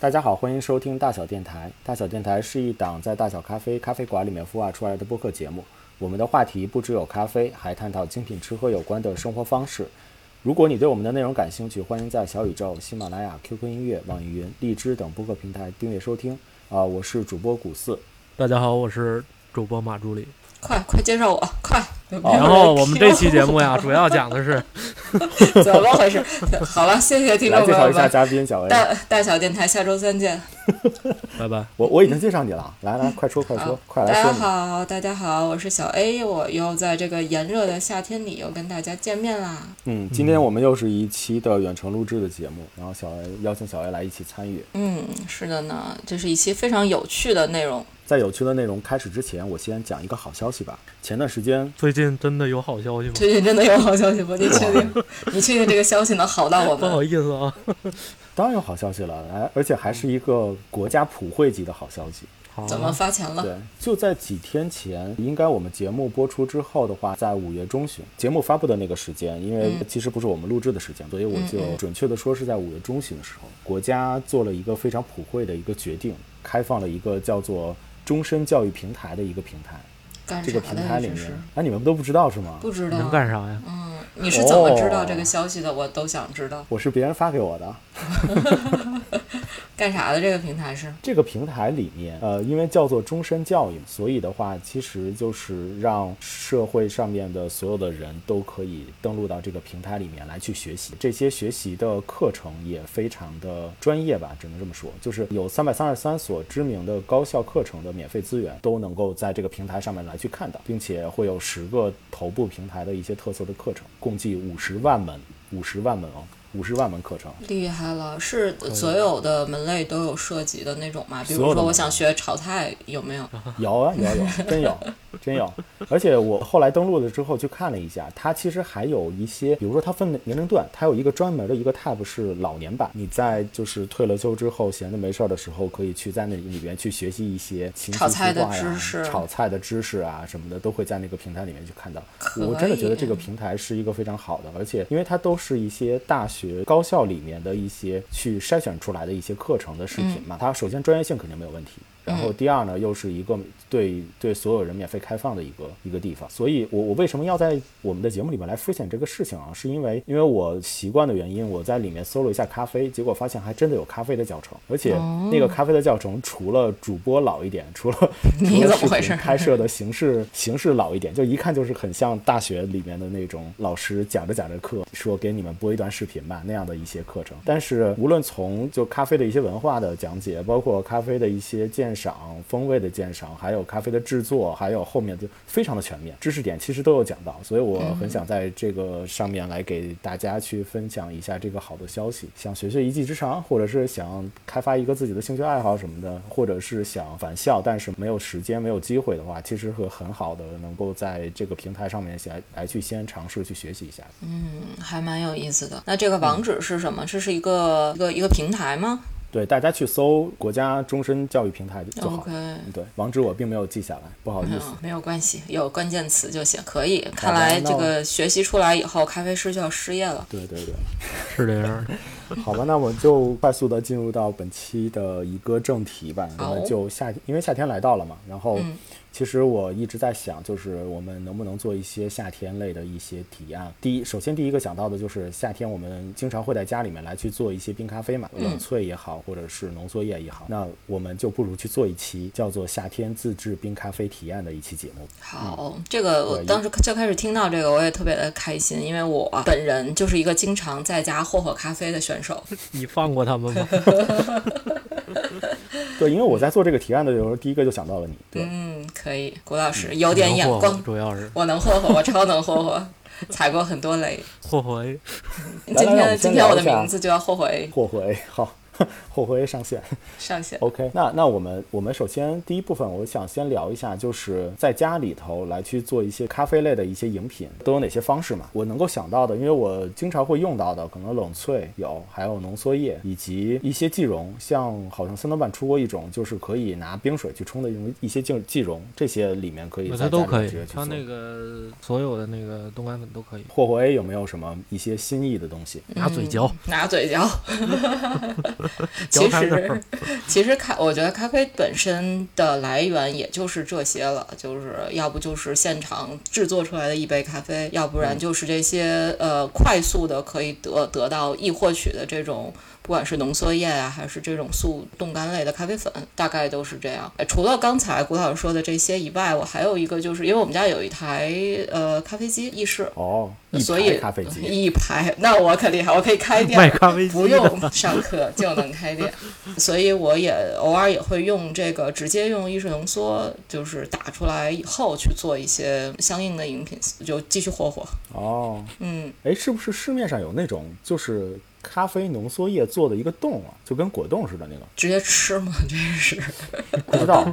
大家好，欢迎收听大小电台。大小电台是一档在大小咖啡咖啡馆里面孵化出来的播客节目。我们的话题不只有咖啡，还探讨精品吃喝有关的生活方式。如果你对我们的内容感兴趣，欢迎在小宇宙、喜马拉雅、QQ 音乐、网易云、荔枝等播客平台订阅收听。啊，我是主播古四。大家好，我是主播马助理。快快介绍我，快！然后我们这期节目呀，主要讲的是 怎么回事？好了，谢谢听众朋友们。介绍一下嘉宾小 A。大大小电台下周三见。拜拜。我我已经介绍你了，来来，快说快说，快来说。大家好，大家好，我是小 A，我又在这个炎热的夏天里又跟大家见面啦。嗯，今天我们又是一期的远程录制的节目，然后小 A 邀请小 A 来一起参与。嗯，是的呢，这是一期非常有趣的内容。在有趣的内容开始之前，我先讲一个好消息吧。前段时间，最近真的有好消息吗？最近真的有好消息吗？你确定？你确定这个消息能好到我们？不好意思啊，当然有好消息了，哎，而且还是一个国家普惠级的好消息。怎么发钱了？对，就在几天前，应该我们节目播出之后的话，在五月中旬，节目发布的那个时间，因为其实不是我们录制的时间，所以我就准确的说是在五月中旬的时候，国家做了一个非常普惠的一个决定，开放了一个叫做。终身教育平台的一个平台，这个平台里面，哎，你们都不知道是吗？不知道能干啥呀？嗯，你是怎么知道这个消息的？我都想知道。我是别人发给我的。干啥的这个平台是？这个平台里面，呃，因为叫做终身教育，所以的话，其实就是让社会上面的所有的人都可以登录到这个平台里面来去学习。这些学习的课程也非常的专业吧，只能这么说。就是有三百三十三所知名的高校课程的免费资源都能够在这个平台上面来去看到，并且会有十个头部平台的一些特色的课程，共计五十万门，五十万门哦。五十万门课程，厉害了！是所有的门类都有涉及的那种吗？比如说，我想学炒菜，有没有？有啊，有有，真有，真有。而且我后来登录了之后去看了一下，它其实还有一些，比如说它分年龄段，它有一个专门的一个 tab 是老年版。你在就是退了休之后，闲着没事儿的时候，可以去在那里边去学习一些炒菜的知识、炒菜的知识啊什么的，都会在那个平台里面去看到。我真的觉得这个平台是一个非常好的，而且因为它都是一些大学。学高校里面的一些去筛选出来的一些课程的视频嘛，它首先专业性肯定没有问题。然后第二呢，又是一个对对所有人免费开放的一个一个地方，所以我我为什么要在我们的节目里面来分享这个事情啊？是因为因为我习惯的原因，我在里面搜了一下咖啡，结果发现还真的有咖啡的教程，而且那个咖啡的教程除了主播老一点，除了 你怎么回事？开设的形式形式老一点，就一看就是很像大学里面的那种老师讲着讲着课，说给你们播一段视频吧那样的一些课程。但是无论从就咖啡的一些文化的讲解，包括咖啡的一些鉴。赏风味的鉴赏，还有咖啡的制作，还有后面就非常的全面，知识点其实都有讲到，所以我很想在这个上面来给大家去分享一下这个好的消息。想学学一技之长，或者是想开发一个自己的兴趣爱好什么的，或者是想返校但是没有时间、没有机会的话，其实会很好的能够在这个平台上面来来去先尝试去学习一下。嗯，还蛮有意思的。那这个网址是什么？这是一个一个一个平台吗？对，大家去搜国家终身教育平台就好。对，网址我并没有记下来，不好意思。没有关系，有关键词就行，可以。看来这个学习出来以后，咖啡师就要失业了。对对对，是这样。好吧，那我就快速的进入到本期的一个正题吧。那么就夏，因为夏天来到了嘛，然后。其实我一直在想，就是我们能不能做一些夏天类的一些体验。第一，首先第一个想到的就是夏天我们经常会在家里面来去做一些冰咖啡嘛，冷萃也好，或者是浓缩液也好。那我们就不如去做一期叫做“夏天自制冰咖啡体验”的一期节目。好，这个我当时就开始听到这个，我也特别的开心，因为我本人就是一个经常在家霍霍咖啡的选手。你放过他们吗？对，因为我在做这个提案的时候，第一个就想到了你。对嗯，可以，谷老师有点眼光，主要是我能霍霍，我超能霍霍，踩过很多雷。霍霍 A，今天今天我的名字就要霍霍 A，霍霍 A，好。后悔上线，上线。OK，那那我们我们首先第一部分，我想先聊一下，就是在家里头来去做一些咖啡类的一些饮品，都有哪些方式嘛？我能够想到的，因为我经常会用到的，可能冷萃有，还有浓缩液，以及一些即溶，像好像三德半出过一种，就是可以拿冰水去冲的一种一些即即溶，这些里面可以在都可以，它那个所有的那个冻干粉都可以。霍霍 A 有没有什么一些新意的东西？拿嘴嚼，拿嘴嚼。其实，其实咖，我觉得咖啡本身的来源也就是这些了，就是要不就是现场制作出来的一杯咖啡，要不然就是这些呃快速的可以得得到易获取的这种。不管是浓缩液啊，还是这种速冻干类的咖啡粉，大概都是这样。除了刚才古老师说的这些以外，我还有一个，就是因为我们家有一台呃咖啡机意式哦，所以咖啡机一排，那我可厉害，我可以开店，卖咖啡机不用上课就能开店。所以我也偶尔也会用这个直接用意式浓缩，就是打出来以后去做一些相应的饮品，就继续霍霍。哦，嗯，哎，是不是市面上有那种就是？咖啡浓缩液做的一个冻啊，就跟果冻似的那个，直接吃吗？这是不知道，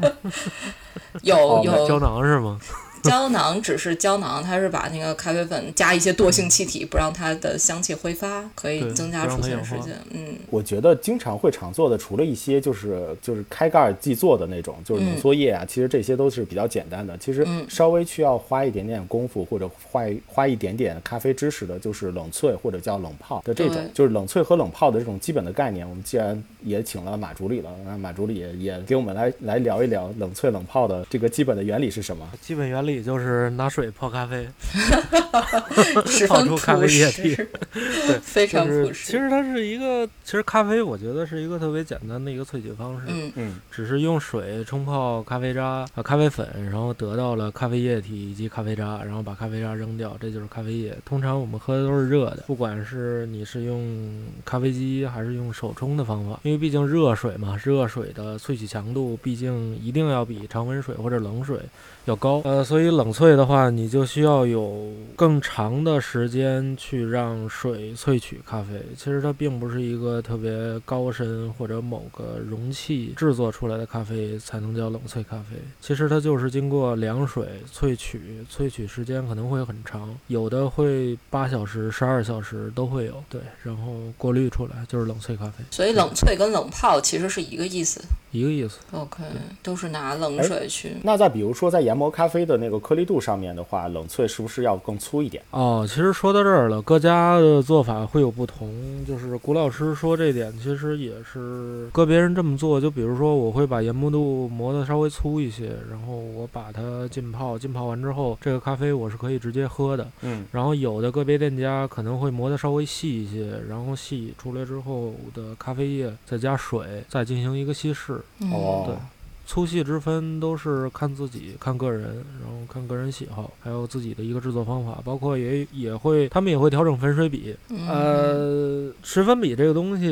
有有胶囊是吗？胶囊只是胶囊，它是把那个咖啡粉加一些惰性气体，不让它的香气挥发，可以增加储存时间。嗯，我觉得经常会常做的，除了一些就是就是开盖即做的那种，就是浓缩液啊，其实这些都是比较简单的。其实稍微需要花一点点功夫或者花花一点点咖啡知识的，就是冷萃或者叫冷泡的这种，就是冷萃和冷泡的这种基本的概念。我们既然也请了马助理了，那马助理也也给我们来来聊一聊冷萃冷泡的这个基本的原理是什么？基本原理。也就是拿水泡咖啡，泡出咖啡液体，对，非常朴实。其实它是一个，其实咖啡我觉得是一个特别简单的一个萃取方式。嗯嗯，只是用水冲泡咖啡渣啊咖啡粉，然后得到了咖啡液体以及咖啡渣，然后把咖啡渣扔掉，这就是咖啡液。通常我们喝的都是热的，不管是你是用咖啡机还是用手冲的方法，因为毕竟热水嘛，热水的萃取强度毕竟一定要比常温水或者冷水。要高，呃，所以冷萃的话，你就需要有更长的时间去让水萃取咖啡。其实它并不是一个特别高深或者某个容器制作出来的咖啡才能叫冷萃咖啡。其实它就是经过凉水萃取，萃取时间可能会很长，有的会八小时、十二小时都会有。对，然后过滤出来就是冷萃咖啡。所以冷萃跟冷泡其实是一个意思，一个意思。OK，都是拿冷水去。那再比如说在研磨咖啡的那个颗粒度上面的话，冷萃是不是要更粗一点？哦，其实说到这儿了，各家的做法会有不同。就是古老师说这点，其实也是个别人这么做。就比如说，我会把研磨度磨得稍微粗一些，然后我把它浸泡，浸泡完之后，这个咖啡我是可以直接喝的。嗯。然后有的个别店家可能会磨得稍微细一些，然后细出来之后的咖啡液再加水，再进行一个稀释。哦。对。粗细之分都是看自己、看个人，然后看个人喜好，还有自己的一个制作方法，包括也也会，他们也会调整粉水比。呃，十粉比这个东西，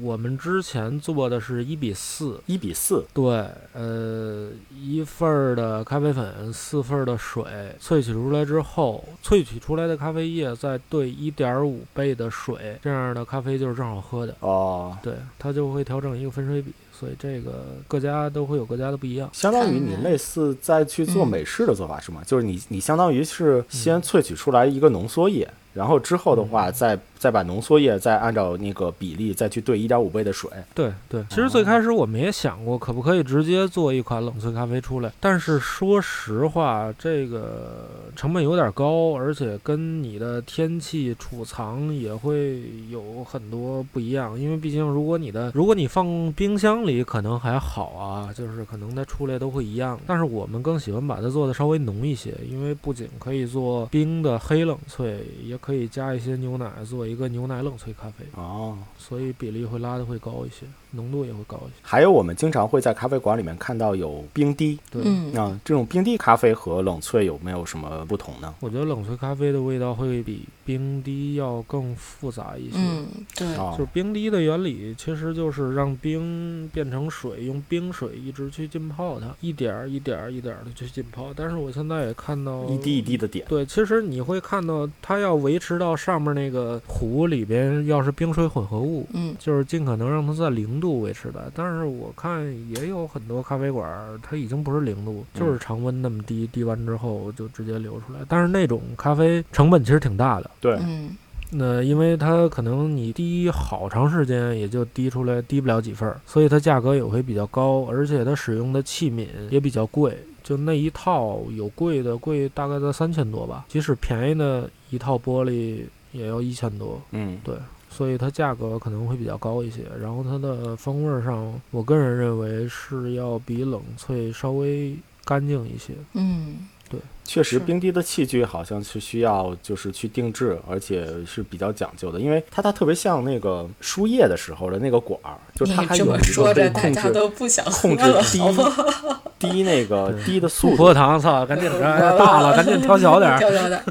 我们之前做的是一比四，一比四。对，呃，一份儿的咖啡粉，四份儿的水，萃取出来之后，萃取出来的咖啡液再兑一点五倍的水，这样的咖啡就是正好喝的。哦，对，它就会调整一个粉水比。所以这个各家都会有各家的不一样，相当于你类似再去做美式的做法是吗？就是你你相当于是先萃取出来一个浓缩液。然后之后的话，再再把浓缩液再按照那个比例再去兑一点五倍的水。对对，其实最开始我们也想过，可不可以直接做一款冷萃咖啡出来？但是说实话，这个成本有点高，而且跟你的天气储藏也会有很多不一样。因为毕竟，如果你的如果你放冰箱里，可能还好啊，就是可能它出来都会一样。但是我们更喜欢把它做的稍微浓一些，因为不仅可以做冰的黑冷萃，也可以加一些牛奶做一个牛奶冷萃咖啡哦，所以比例会拉的会高一些。浓度也会高一些。还有，我们经常会在咖啡馆里面看到有冰滴。对，啊这种冰滴咖啡和冷萃有没有什么不同呢？我觉得冷萃咖啡的味道会比冰滴要更复杂一些。嗯，对，就是冰滴的原理其实就是让冰变成水，用冰水一直去浸泡它，一点儿一点儿一点儿的去浸泡。但是我现在也看到一滴一滴的点。对，其实你会看到它要维持到上面那个壶里边要是冰水混合物，嗯，就是尽可能让它在零。度维持的，但是我看也有很多咖啡馆，它已经不是零度，就是常温那么低，滴完之后就直接流出来。但是那种咖啡成本其实挺大的，对，嗯，那因为它可能你滴好长时间也就滴出来滴不了几份儿，所以它价格也会比较高，而且它使用的器皿也比较贵，就那一套有贵的贵大概在三千多吧，即使便宜的一套玻璃也要一千多，嗯，对。所以它价格可能会比较高一些。然后它的风味儿上，我个人认为是要比冷萃稍微干净一些。嗯，对确实，冰滴的器具好像是需要就是去定制，而且是比较讲究的，因为它它特别像那个输液的时候的那个管儿，就它你这么还有一个说着，大可以控制家都不想控制了，滴好不好？滴那个对滴的 速度葡萄，糖，操，赶紧的，哎大了，赶紧调小点儿。调小点儿。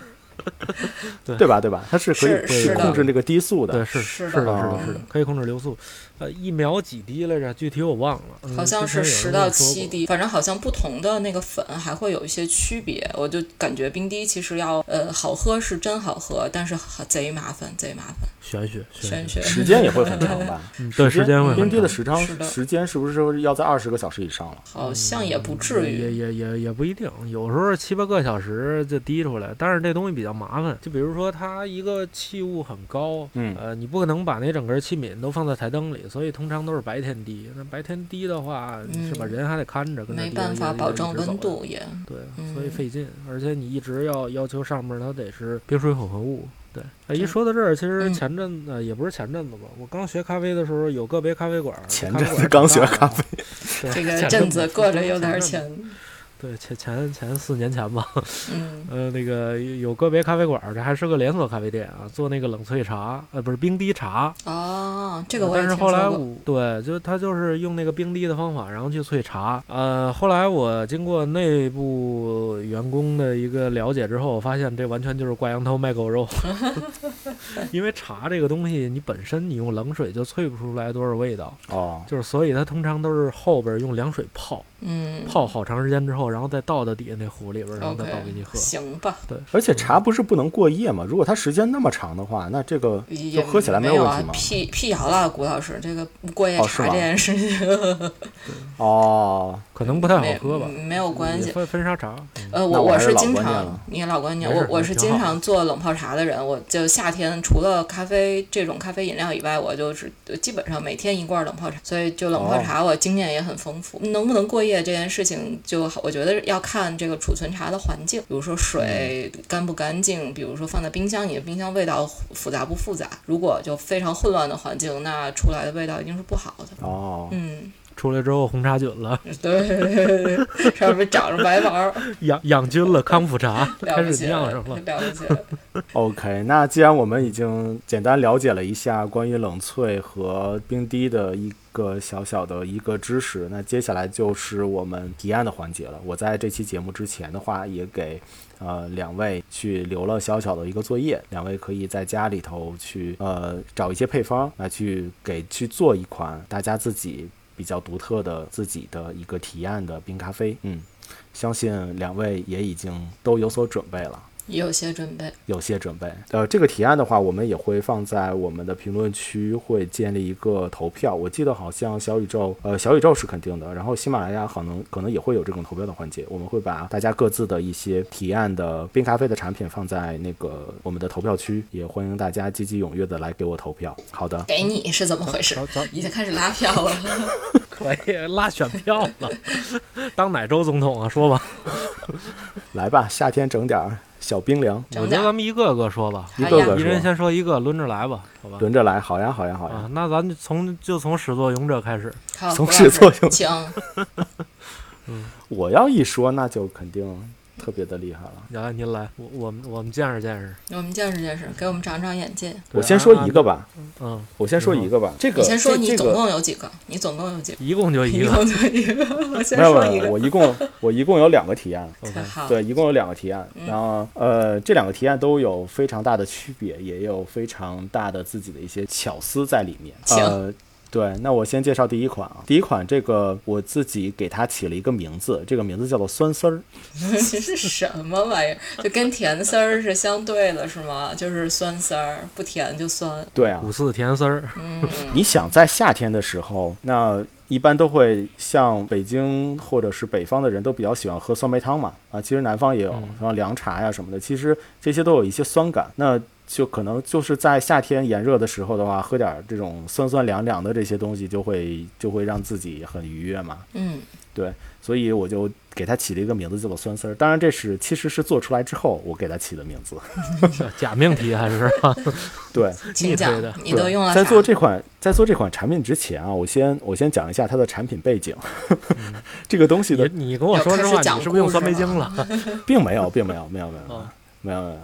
对吧？对吧？它是可以是去是的控制那个低速的对，。是是是的，是的，哦是的，可以控制流速。呃，一秒几滴来着？具体我忘了。嗯好像是十到七滴，反正好像不同的那个粉还会有一些区别。我就感觉冰滴其实要呃好喝是真好喝，但是好贼麻烦，贼麻烦，玄学，玄学。时间也会很长吧？嗯，对，时间会很冰滴的时长时间是不是要在二十个小时以上了？好像也不至于。也也也也不一定，有时候七八个小时就滴出来，但是这东西比较麻烦。就比如说它一个器物很高，嗯呃，你不可能把那整个器皿都放在台灯里，所以通常都是白天滴。那白天滴的话，是吧？嗯人还得看着，跟那没滴办法保证温。度也，对，嗯所以费劲，而且你一直要要求上面它得是冰水混合物。对，哎，一说到这儿，其实嗯前阵呃也不是前阵子吧，我刚学咖啡的时候，有个别咖啡馆儿，前阵子刚学咖啡，这个前阵子过着有点阵子钱。对，前前前四年前吧，嗯，呃，那个有个别咖啡馆儿，这还是个连锁咖啡店啊，做那个冷萃茶，呃，不是冰滴茶。哦，这个我也但是听说过。后来我对，就他就是用那个冰滴的方法，然后去萃茶。呃，后来我经过内部员工的一个了解之后，我发现这完全就是挂羊头卖狗肉。因为茶这个东西，你本身你用冷水就萃不出来多少味道，哦，就是所以它通常都是后边用凉水泡，嗯泡好长时间之后，然后再倒到底下那壶里边，然后再倒给你喝。行吧，对，而且茶不是不能过夜吗？如果它时间那么长的话，那这个也喝起来没有问题吗，辟辟谣了，谷老师，这个过夜茶这件事情 哦，可能不太好喝吧，没有关系。也分分沙茶。嗯呃，我我是经常你老观念，我我是经常做冷泡茶的人。我就夏天除了咖啡这种咖啡饮料以外，我就是基本上每天一罐冷泡茶，所以就冷泡哦茶我经验也很丰富。能不能过夜这件事情，就我觉得要看这个储存茶的环境，比如说水嗯干不干净，比如说放在冰箱，里的冰箱味道复杂不复杂？如果就非常混乱的环境，那出来的味道一定是不好的。哦，嗯，出来之后红茶菌了，对对对对，上面长着白毛儿，养养菌了，康复茶了开始不起了，酿上了。了不起了。OK，那既然我们已经简单了解了一下关于冷萃和冰滴的一个小小的一个知识，那接下来就是我们提案的环节了。我在这期节目之前的话，也给呃两位去留了小小的一个作业，两位可以在家里头去呃找一些配方来去给去做一款大家自己比较独特的自己的一个提案的冰咖啡。嗯，相信两位也已经都有所准备了。有些准备，有些准备。呃，这个提案的话，我们也会放在我们的评论区，会建立一个投票。我记得好像小宇宙，呃，小宇宙是肯定的，然后喜马拉雅可能可能也会有这种投票的环节。我们会把大家各自的一些提案的冰咖啡的产品放在那个我们的投票区，也欢迎大家积极踊跃的来给我投票。好的，给你是怎么回事已经开始拉票了。可以拉选票了，当哪州总统啊？说吧，来吧，夏天整点儿小冰凉，我觉得咱们一个个说吧，一个个一人，先说一个，轮着来吧，好吧？轮着来。好呀，好呀，好啊呀。，那咱就从就从始作俑者开始，从始作俑 嗯。我要一说，那就肯定特别的厉害了。来您来，我我们我们见识见识。我们见识见识，给我们长长眼界。我先说一个吧，嗯，我先说一个吧。这个你先说，你总共有几个？你总共有几个？一共就一个。一共就一个。我先没有说一个。我一共我一共有两个提案。对，一共有两个提案，嗯然后呃，这两个提案都有非常大的区别，也有非常大的自己的一些巧思在里面。请呃，对，那我先介绍第一款啊，第一款这个我自己给它起了一个名字，这个名字叫做酸丝儿。这是什么玩意儿？就跟甜丝儿是相对的，是吗？就是酸丝儿，不甜就酸。对啊，五四甜丝儿，嗯，你想在夏天的时候，那一般都会像北京或者是北方的人都比较喜欢喝酸梅汤嘛，啊，其实南方也有，嗯像凉茶呀什么的，其实这些都有一些酸感，那就可能就是在夏天炎热的时候的话，喝点儿这种酸酸凉凉的这些东西，就会就会让自己很愉悦嘛。嗯，所以我就给它起了一个名字叫做酸丝儿。当然，这是其实是做出来之后我给它起的名字。假命题还是？对，你讲的，你都用了在？做这款在做这款产品之前啊，我先我先讲一下它的产品背景。这个东西的你你跟我说实话，你是不是用酸梅精了？并没有，并没有，没有，没有，哦没有，没有，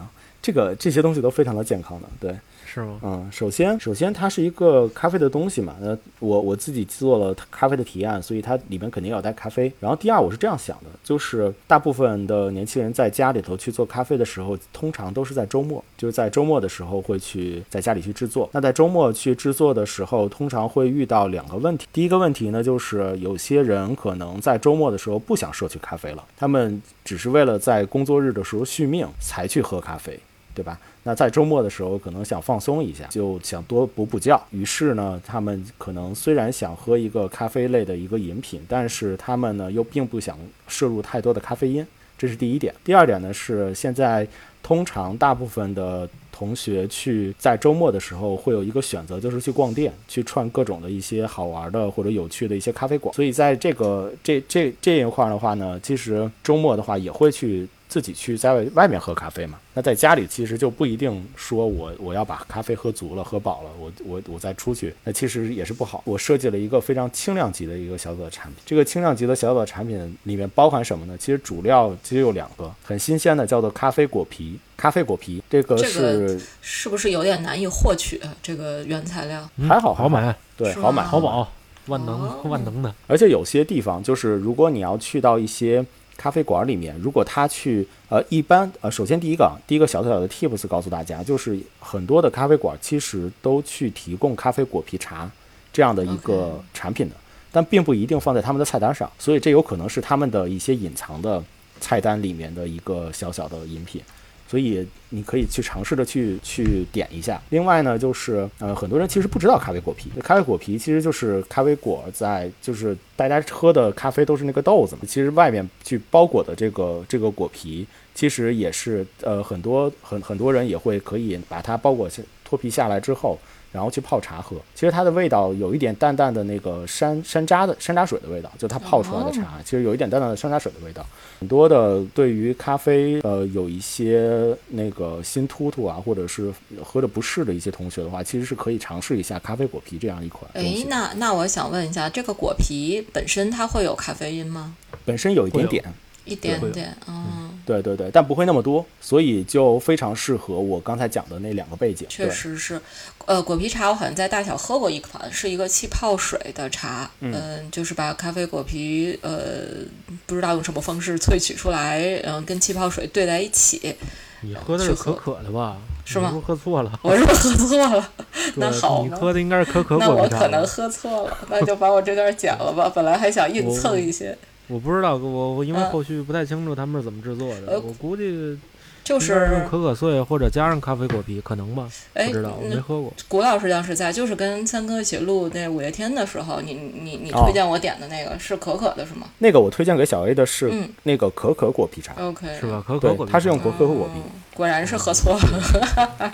这个这些东西都非常的健康的，对。是吗？嗯，首先，首先它是一个咖啡的东西嘛，那我我自己做了咖啡的体验，所以它里面肯定要带咖啡。然后第二，我是这样想的，就是大部分的年轻人在家里头去做咖啡的时候，通常都是在周末，就是在周末的时候会去在家里去制作。那在周末去制作的时候，通常会遇到两个问题。第一个问题呢，就是有些人可能在周末的时候不想摄取咖啡了，他们只是为了在工作日的时候续命才去喝咖啡。对吧？那在周末的时候，可能想放松一下，就想多补补觉。于是呢，他们可能虽然想喝一个咖啡类的一个饮品，但是他们呢又并不想摄入太多的咖啡因，这是第一点。第二点呢是现在通常大部分的同学去在周末的时候会有一个选择，就是去逛店，去串各种的一些好玩的或者有趣的一些咖啡馆。所以在这个这这这一块的话呢，其实周末的话也会去。自己去在外外面喝咖啡嘛，那在家里其实就不一定说我我要把咖啡喝足了、喝饱了，我我我再出去，那其实也是不好。我设计了一个非常轻量级的一个小小的产品，这个轻量级的小小的产品里面包含什么呢？其实主料其实有两个，很新鲜的叫做咖啡果皮。咖啡果皮这个这是个是不是有点难以获取啊这个原材料？嗯还好好买，对，好买吗淘宝万能哦万能的。而且有些地方就是，如果你要去到一些咖啡馆里面，如果他去呃，一般呃，首先第一个啊，第一个小小的 tips 告诉大家，就是很多的咖啡馆其实都去提供咖啡果皮茶这样的一个产品的，但并不一定放在他们的菜单上，所以这有可能是他们的一些隐藏的菜单里面的一个小小的饮品。所以你可以去尝试着去去点一下。另外呢，就是呃，很多人其实不知道咖啡果皮，咖啡果皮其实就是咖啡果在就是大家喝的咖啡都是那个豆子嘛，其实外面去包裹的这个这个果皮，其实也是呃很多很很多人也会可以把它包裹下脱皮下来之后。然后去泡茶喝，其实它的味道有一点淡淡的那个山山楂的山楂水的味道，就它泡出来的茶，其实有一点淡淡的山楂水的味道。很多的对于咖啡呃有一些那个心突突啊，或者是喝着不适的一些同学的话，其实是可以尝试一下咖啡果皮这样一款东哎，。那那我想问一下，这个果皮本身它会有咖啡因吗？本身有一点点，一点点，嗯，对对对，但不会那么多，所以就非常适合我刚才讲的那两个背景。确实是。呃，果皮茶我好像在大小喝过一款，是一个气泡水的茶，嗯、就是把咖啡果皮，呃，不知道用什么方式萃取出来，然后跟气泡水兑在一起。你喝的是可可的吧？是吗我喝错了？我是不是喝错了？那好你喝的应该是可可那我。可能喝错了，那就把我这段剪了吧。本来还想 硬蹭一些，我不知道，我我因为嗯后续不太清楚他们是怎么制作的，呃我估计就是用可可碎或者加上咖啡果皮，可能吧？哎不知道，我没嗯喝过。古老师当时在，就是跟三哥一起录那五月天的时候，你你你哦推荐我点的那个是可可的是吗那个我推荐给小 A 的是嗯那个可可果皮茶，？OK，是吧？可可果，皮茶，它是用可可果皮。嗯果然是喝错了。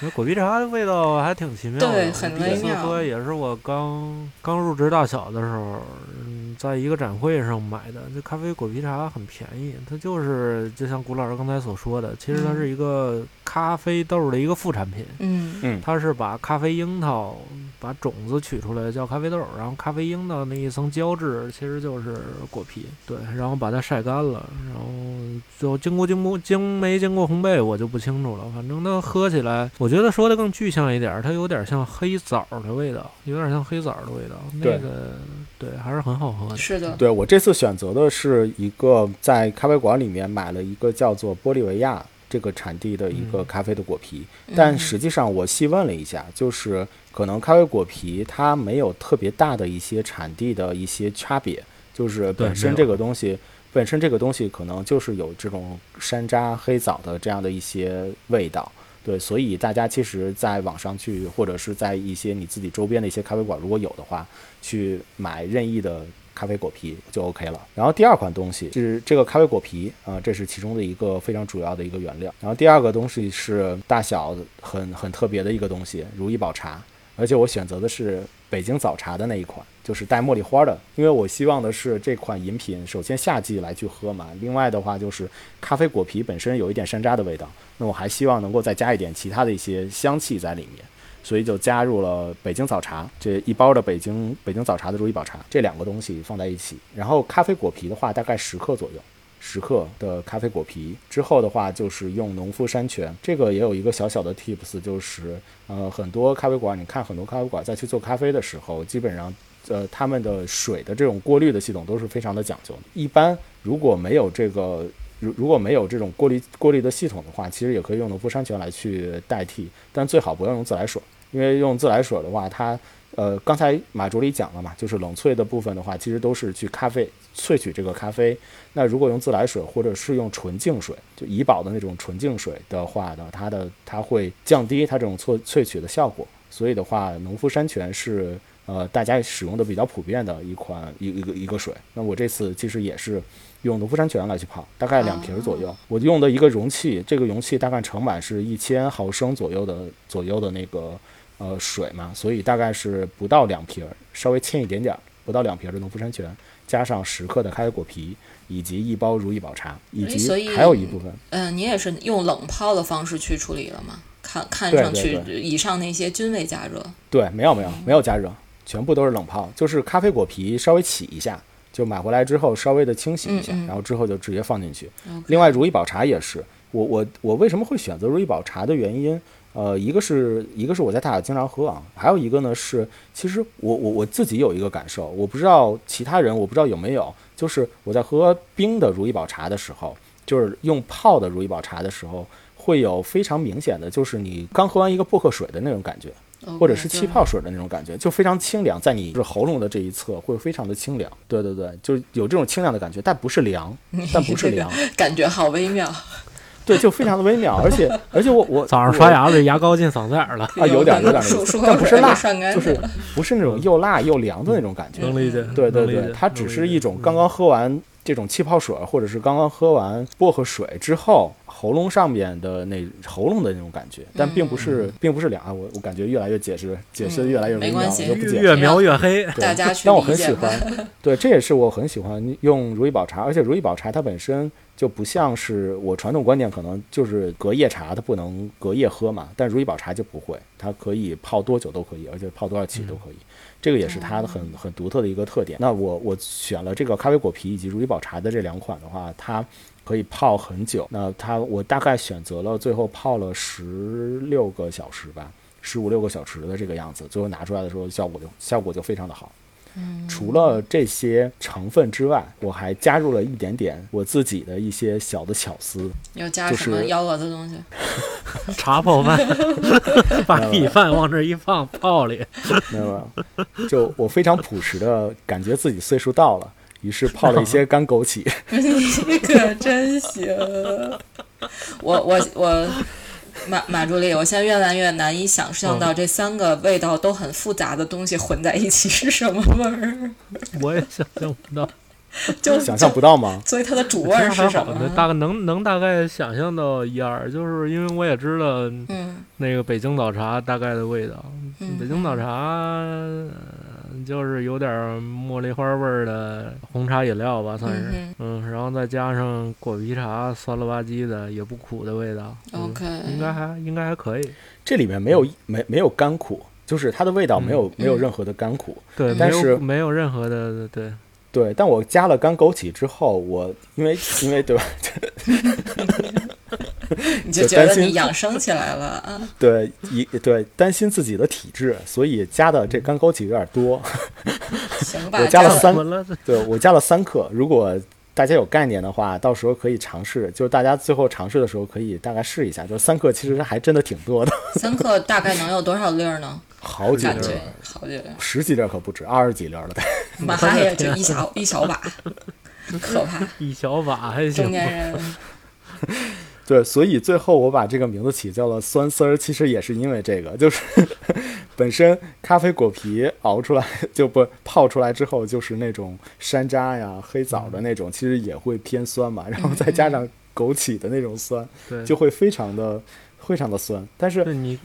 那果皮茶的味道还挺奇妙的。对很微妙喝也是我刚刚入职大小的时候，嗯，在一个展会上买的。这咖啡果皮茶很便宜，它就是就像古老师刚才所说的，其实它是一个咖啡豆的一个副产品。嗯嗯，它是把咖啡樱桃把种子取出来叫咖啡豆，然后咖啡樱桃那一层胶质其实就是果皮，对，然后把它晒干了，然后就经过经过经没经过烘焙我就不清楚了，反正它喝起来，我觉得说的更具象一点儿，它有点像黑枣的味道，有点像黑枣的味道，那对个对还是很好喝的。是的，对我这次选择的是一个在咖啡馆里面买了一个叫做玻利维亚这个产地的一个嗯咖啡的果皮，但嗯实际上我细问了一下，就是可能咖啡果皮它没有特别大的一些产地的一些差别，就是本身这个东西。本身这个东西可能就是有这种山楂、黑枣的这样的一些味道，对，所以大家其实在网上去，或者是在一些你自己周边的一些咖啡馆，如果有的话，去买任意的咖啡果皮就 OK 了。然后第二款东西是这个咖啡果皮啊、这是其中的一个非常主要的一个原料。然后第二个东西是大小很很特别的一个东西，如意宝茶，而且我选择的是北京早茶的那一款，就是带茉莉花的。因为我希望的是这款饮品，首先夏季来去喝嘛，另外的话就是咖啡果皮本身有一点山楂的味道，那我还希望能够再加一点其他的一些香气在里面。所以就加入了北京早茶这一包的北京北京早茶的如意宝茶这两个东西放在一起，然后咖啡果皮的话大概十克左右，十克的咖啡果皮之后的话就是用农夫山泉，这个也有一个小小的 tips，就是呃很多咖啡馆你看很多咖啡馆在去做咖啡的时候，基本上呃他们的水的这种过滤的系统都是非常的讲究，一般如果没有这个。如如果没有这种过滤过滤的系统的话，其实也可以用农夫山泉来去代替，但最好不要用自来水，因为用自来水的话，它呃刚才马助理讲了嘛，就是冷萃的部分的话，其实都是去咖啡萃取这个咖啡。那如果用自来水或者是用纯净水，就怡宝的那种纯净水的话呢，它的它会降低它这种萃萃取的效果。所以的话，农夫山泉是呃大家使用的比较普遍的一款一一个一个水。那我这次其实也是。用农夫山泉来去泡，大概两瓶左右。我用的一个容器，这个容器大概盛满是一千毫升左右的左右的那个呃水嘛，所以大概是不到两瓶，稍微欠一点点儿，不到两瓶的农夫山泉，加上十克的开果皮，以及一包如意宝茶，以及还有一部分。嗯，你也是用冷泡的方式去处理了吗？看看上去以上那些均未加热。对，没有没有没有加热，全部都是冷泡，就是咖啡果皮稍微起一下。就买回来之后稍微的清洗一下，然后之后就直接放进去。另外，如意宝茶也是，我我我为什么会选择如意宝茶的原因，呃，一个是一个是我在大雅经常喝啊，还有一个呢是，其实我我我自己有一个感受，我不知道其他人我不知道有没有，就是我在喝冰的如意宝茶的时候，就是用泡的如意宝茶的时候，会有非常明显的，就是你刚喝完一个薄荷水的那种感觉。或者是气泡水的那种感觉，就非常清凉，在你就是喉咙的这一侧会非常的清凉。对对对，就有这种清凉的感觉，但不是凉，但不是凉，感觉好微妙。对，就非常的微妙，而且 而且我我早上刷牙这牙膏进嗓子眼了啊，有点有点那种，但不是辣，就是不是那种又辣又凉的那种感觉。能理解。对对对，它只是一种刚刚喝完这种气泡水，或者是刚刚喝完薄荷水之后。喉咙上面的那喉咙的那种感觉，但并不是，并不是凉啊！我我感觉越来越解释，解释的越来越微妙，我就不解释。越描越黑，大家但我很喜欢，对，这也是我很喜欢用如意宝茶，而且如意宝茶它本身就不像是我传统观念，可能就是隔夜茶它不能隔夜喝嘛，但如意宝茶就不会，它可以泡多久都可以，而且泡多少期都可以，这个也是它的很很独特的一个特点。那我我选了这个咖啡果皮以及如意宝茶的这两款的话，它。可以泡很久，那它我大概选择了最后泡了十六个小时吧，十五六个小时的这个样子，最后拿出来的时候效果就效果就非常的好。嗯，除了这些成分之外，我还加入了一点点我自己的一些小的巧思。要加什么幺蛾子东西？茶泡饭，把米饭往这一放泡里。没有，就我非常朴实的感觉自己岁数到了。于是泡了一些干枸杞，你可真行！我我我马马助理，我现在越来越难以想象到这三个味道都很复杂的东西混在一起是什么味儿。我也想象不到，就想象不到吗？所以它的主味是什么？大概能能大概想象到一二，就是因为我也知道，嗯，那个北京早茶大概的味道，北京早茶。就是有点茉莉花味儿的红茶饮料吧，算是，嗯，然后再加上果皮茶，酸了吧唧的，也不苦的味道。OK，应该还应该还可以。这里面没有没没有干苦，就是它的味道没有没有任何的干苦。对，但是没有任何的对。对，但我加了干枸杞之后，我因为因为对吧？你就觉得你养生起来了啊？对，一对担心自己的体质，所以加的这干枸杞有点多。行吧，我加了三，对我加了三克。如果大家有概念的话，到时候可以尝试。就是大家最后尝试的时候，可以大概试一下。就是三克其实还真的挺多的。三克大概能有多少粒呢？好几粒，好几粒，十几粒可不止，二十几粒了得。妈呀，就一小一小把，可怕！一小把还行。中年人。对，所以最后我把这个名字起叫了酸丝儿，其实也是因为这个，就是 本身咖啡果皮熬出来 就不泡出来之后就是那种山楂呀、黑枣的那种，其实也会偏酸嘛，然后再加上枸杞的那种酸，就会非常的非常的酸。但是你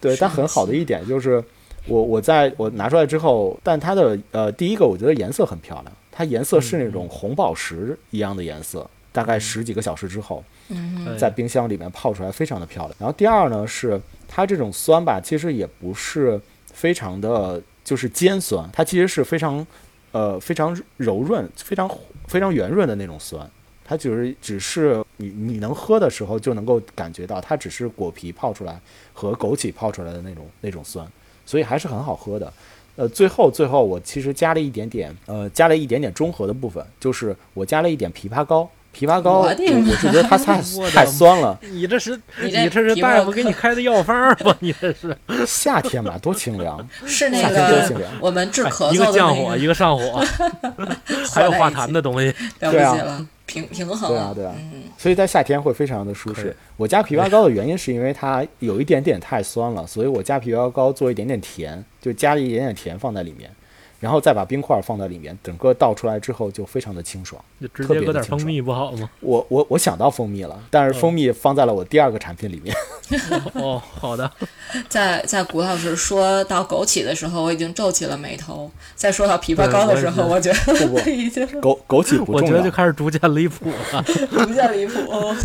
对，但很好的一点就是。我我在我拿出来之后，但它的呃第一个我觉得颜色很漂亮，它颜色是那种红宝石一样的颜色，大概十几个小时之后，嗯在冰箱里面泡出来非常的漂亮。然后第二呢是它这种酸吧，其实也不是非常的就是尖酸，它其实是非常呃非常柔润、非常非常圆润的那种酸。它就是只是你你能喝的时候就能够感觉到，它只是果皮泡出来和枸杞泡出来的那种那种酸，所以还是很好喝的。呃，最后最后我其实加了一点点，呃，加了一点点中和的部分，就是我加了一点枇杷膏。枇杷膏，我我的我是觉得它太 太酸了，你这是你这这是大夫给你开的药方儿吧？你这是夏天嘛，多清凉。是那夏天多清个凉我们治咳哎一个降火，一个上火，还有化痰的东西。对啊平平衡对啊对啊嗯，所以在夏天会非常的舒适。我加枇杷膏的原因是因为它有一点点太酸了，所以我加枇杷膏做一点点甜，就加了一点点甜放在里面，然后再把冰块放在里面，整个倒出来之后就非常的清爽。就直接搁点蜂蜜不好吗？我我我想到蜂蜜了，但是蜂蜜放在了我第二个产品里面。哦，好的，在在谷老师说到枸杞的时候，我已经皱起了眉头；再说到枇杷膏的时候，我我觉不得 已经枸枸杞不重要我觉得就，开始逐渐离谱了。逐渐离谱，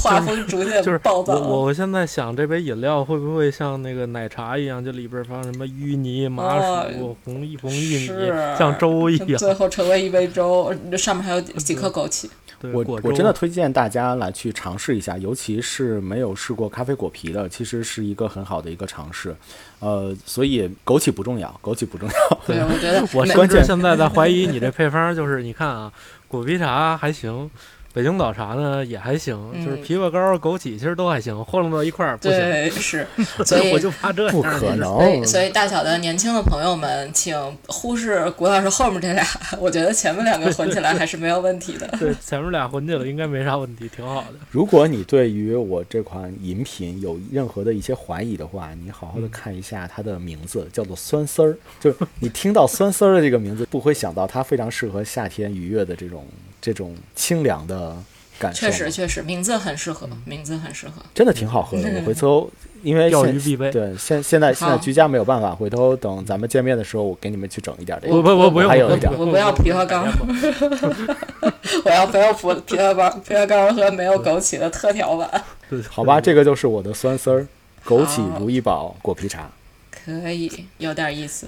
画风逐渐就是暴躁我我我现在想，这杯饮料会不会像那个奶茶一样，就里边放什么芋泥、麻薯、红红玉米，是像粥一样。最后成为一杯粥，上面还有几颗枸杞。我我真的推荐大家来去尝试一下，尤其是没有试过咖啡果皮的，其实是一个很好的一个尝试。呃，所以枸杞不重要，枸杞不重要。对，我觉得 我没甚至现在在怀疑你这配方，就是你看啊，果皮茶还行，北京早茶呢也还行，就是嗯枇杷膏、枸杞其实都还行，混弄到一块儿不行。对是，所以我就怕这。不可能所以，大小的年轻的朋友们，请忽视谷老师后面这俩，我觉得前面两个混起来还是没有问题的。对，前面俩混起来应该没啥问题，挺好的。如果你对于我这款饮品有任何的一些怀疑的话，你好好的看一下它的名字，叫做酸丝儿。就是你听到酸丝儿的这个名字，不会想到它非常适合夏天愉悦的这种这种清凉的感受。确实，，确实，名字很适合，名字很适合。真的挺好喝的。我回头因为现钓鱼必备对现现在现在居家没有办法，回头等咱们见面的时候，我给你们去整一点这不个。不不不用，还有一点我不要枇杷膏，我要没有枇枇杷膏、枇杷膏和没有枸杞的特调版。好吧，这个就是我的酸丝儿，枸杞如意宝果皮茶。可以，有点意思。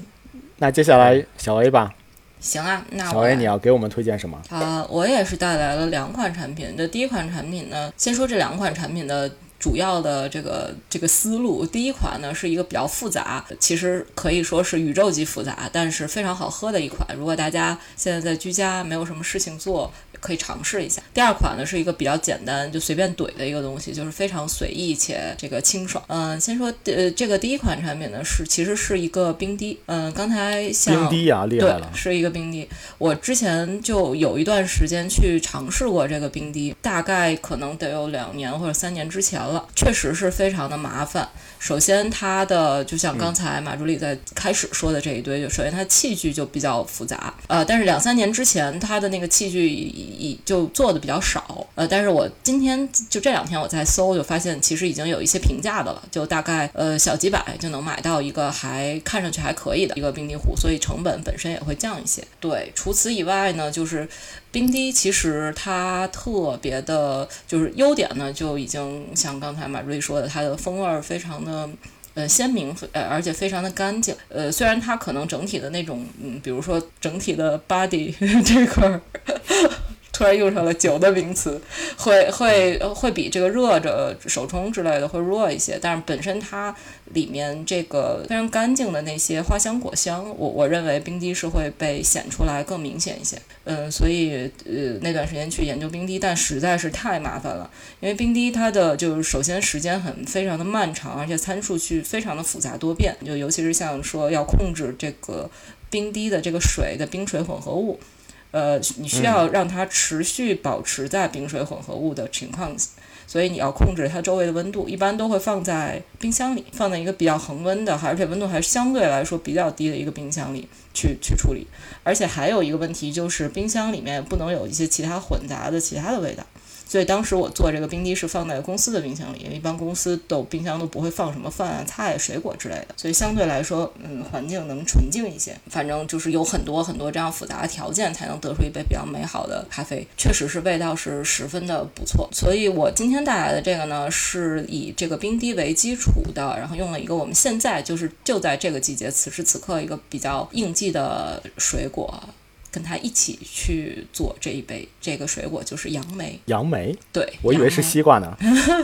那接下来小 A 吧，行啊，那小我 A 你要给我们推荐什么？啊、我也是带来了两款产品。这第一款产品呢，先说这两款产品的主要的这个这个思路。第一款呢是一个比较复杂，其实可以说是宇宙级复杂，但是非常好喝的一款。如果大家现在在居家没有什么事情做，可以尝试一下。第二款呢是一个比较简单，就随便怼的一个东西，就是非常随意且这个清爽。嗯、先说呃这个第一款产品呢是其实是一个冰滴。嗯、刚才像冰滴啊，厉害对了，！是一个冰滴。我之前就有一段时间去尝试过这个冰滴，大概可能得有两年或者三年之前了，确实是非常的麻烦。首先，它的就像刚才马助理在开始说的这一堆，就首先它器具就比较复杂，呃，但是两三年之前它的那个器具已已就做的比较少，呃，但是我今天就这两天我在搜，就发现其实已经有一些平价的了，就大概呃小几百就能买到一个还看上去还可以的一个冰滴壶，所以成本本身也会降一些。对，除此以外呢，就是冰滴其实它特别的，就是优点呢就已经像刚才马瑞说的，它的风味非常的。呃，鲜明，呃，而且非常的干净。呃，虽然它可能整体的那种，嗯，比如说整体的 body 这块儿，突然用上了酒的名词，会会会比这个热着手冲之类的会弱一些，但是本身它里面这个非常干净的那些花香果香，我我认为冰滴是会被显出来更明显一些。嗯，所以呃那段时间去研究冰滴，但实在是太麻烦了，因为冰滴它的就是首先时间很非常的漫长，而且参数去非常的复杂多变，就尤其是像说要控制这个冰滴的这个水的冰水混合物。呃，你需要让它持续保持在冰水混合物的情况，所以你要控制它周围的温度，一般都会放在冰箱里，放在一个比较恒温的，而且温度还是相对来说比较低的一个冰箱里去去处理。而且还有一个问题就是，冰箱里面不能有一些其他混杂的其他的味道，所以当时我做这个冰滴是放在公司的冰箱里，因为一般公司都冰箱都不会放什么饭啊、菜、水果之类的，所以相对来说，嗯，环境能纯净一些。反正就是有很多很多这样复杂的条件，才能得出一杯比较美好的咖啡。确实是味道是十分的不错。所以我今天带来的这个呢，是以这个冰滴为基础的，然后用了一个我们现在就是就在这个季节此时此刻一个比较应季的水果。跟他一起去做这一杯，这个水果就是杨梅。杨梅，对，我以为是西瓜呢。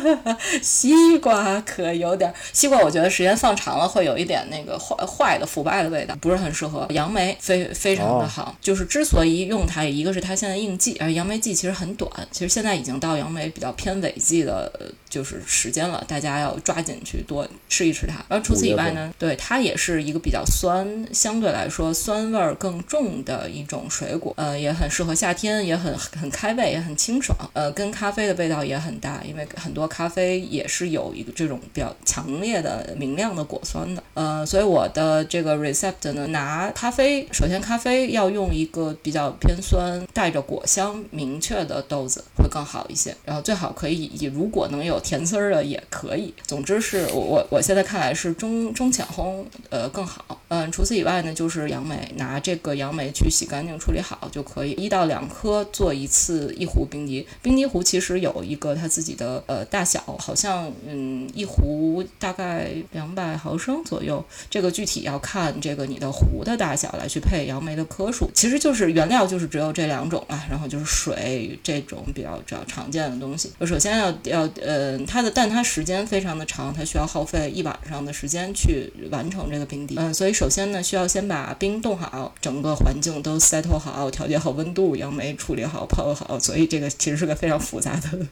西瓜可有点，西瓜我觉得时间放长了会有一点那个坏坏的腐败的味道，不是很适合。杨梅非非常的好，就是之所以用它，一个是它现在应季，而杨梅季其实很短，其实现在已经到杨梅比较偏尾季的，就是时间了，大家要抓紧去多吃一吃它。然后除此以外呢，对它也是一个比较酸，相对来说酸味儿更重的一种。种水果，呃，也很适合夏天，也很很开胃，也很清爽，呃，跟咖啡的味道也很大，因为很多咖啡也是有一个这种比较强烈的明亮的果酸的，呃，所以我的这个 recept 呢，拿咖啡，首先咖啡要用一个比较偏酸、带着果香明确的豆子会更好一些，然后最好可以以如果能有甜丝儿的也可以，总之是我我我现在看来是中中浅烘，呃，更好，嗯，除此以外呢，就是杨梅，拿这个杨梅去洗干净。处理好就可以，一到两颗做一次一壶冰滴。冰滴壶其实有一个它自己的呃大小，好像嗯一壶大概两百毫升左右。这个具体要看这个你的壶的大小来去配杨梅的颗数。其实就是原料就是只有这两种啊，然后就是水这种比较比较常见的东西。首先要要呃它的，但它时间非常的长，它需要耗费一晚上的时间去完成这个冰滴。嗯，所以首先呢需要先把冰冻好，整个环境都。塞透好，调节好温度，杨梅处理好，泡好，所以这个其实是个非常复杂的、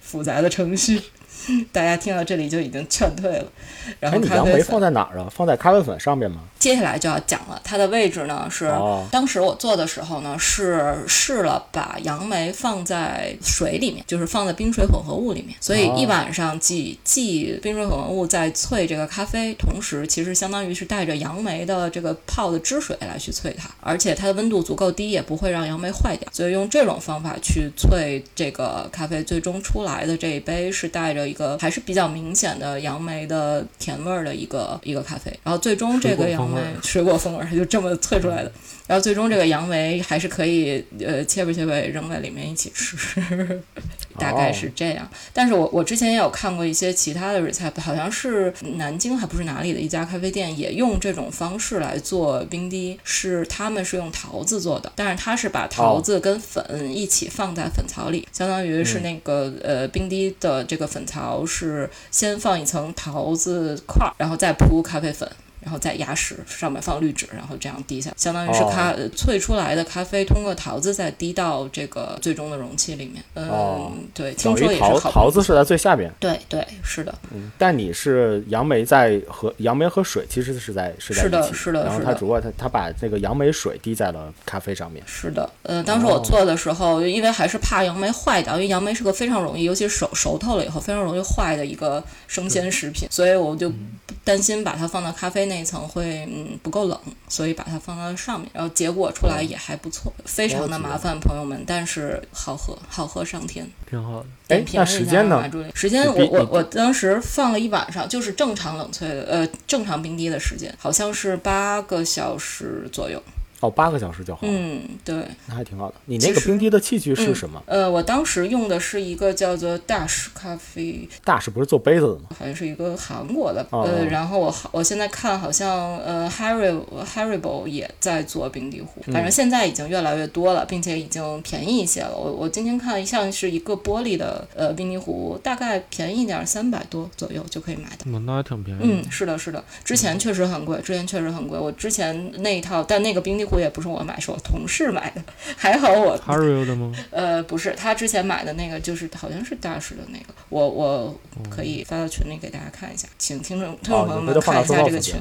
复杂的程序。大家听到这里就已经劝退了。然后，杨梅放在哪儿啊？放在咖啡粉上面吗？接下来就要讲了，它的位置呢是，当时我做的时候呢是试了把杨梅放在水里面，就是放在冰水混合物里面，所以一晚上既既冰水混合物在萃这个咖啡，同时其实相当于是带着杨梅的这个泡的汁水来去萃它，而且它的温度足够低，也不会让杨梅坏掉，所以用这种方法去萃这个咖啡，最终出来的这一杯是带着一个还是比较明显的杨梅的甜味儿的一个一个咖啡，然后最终这个杨梅。水果风味，它就这么萃出来的。然后最终这个杨梅还是可以，呃，切吧切吧扔在里面一起吃，大概是这样。但是我我之前也有看过一些其他的 recipe，好像是南京还不是哪里的一家咖啡店也用这种方式来做冰滴，是他们是用桃子做的，但是他是把桃子跟粉一起放在粉槽里，相当于是那个呃冰滴的这个粉槽是先放一层桃子块，然后再铺咖啡粉。然后再压实，上面放滤纸，然后这样滴下，相当于是咖萃出来的咖啡通过桃子再滴到这个最终的容器里面。嗯，对，听说也是桃桃子是在最下边。对对，是的。嗯，但你是杨梅在和杨梅和水其实是在是在一起，是的，是的。然后它只不过它它把这个杨梅水滴在了咖啡上面。是的，呃，当时我做的时候，因为还是怕杨梅坏掉，因为杨梅是个非常容易，尤其熟熟透了以后非常容易坏的一个生鲜食品，所以我就担心把它放到咖啡那一层会。嗯，不够冷，所以把它放到上面，然后结果出来也还不错，非常的麻烦，朋友们，但是好喝，好喝上天，挺好的。哎，那时间呢？时间我我我当时放了一晚上，就是正常冷萃的，呃，正常冰滴的时间，好像是八个小时左右。哦，八个小时就好。嗯，对，那还挺好的。你那个冰滴的器具是什么？呃，我当时用的是一个叫做 Dash 咖啡。Dash 不是做杯子的吗？好像是一个韩国的。呃，然后我我现在看好像呃 Harry Haribo 也在做冰滴壶，反正现在已经越来越多了，并且已经便宜一些了。我我今天看像是一个玻璃的呃冰滴壶，大概便宜点三百多左右就可以买的。那还挺便宜。嗯，是的，是的。之前确实很贵，之前确实很贵。我之前那一套，但那个冰滴。壶也不是我买，是我同事买的。还好我 h a r r 的吗？呃，不是，他之前买的那个就是好像是大师的那个。我我可以发到群里给大家看一下，请听众听众朋友们看一下这个群。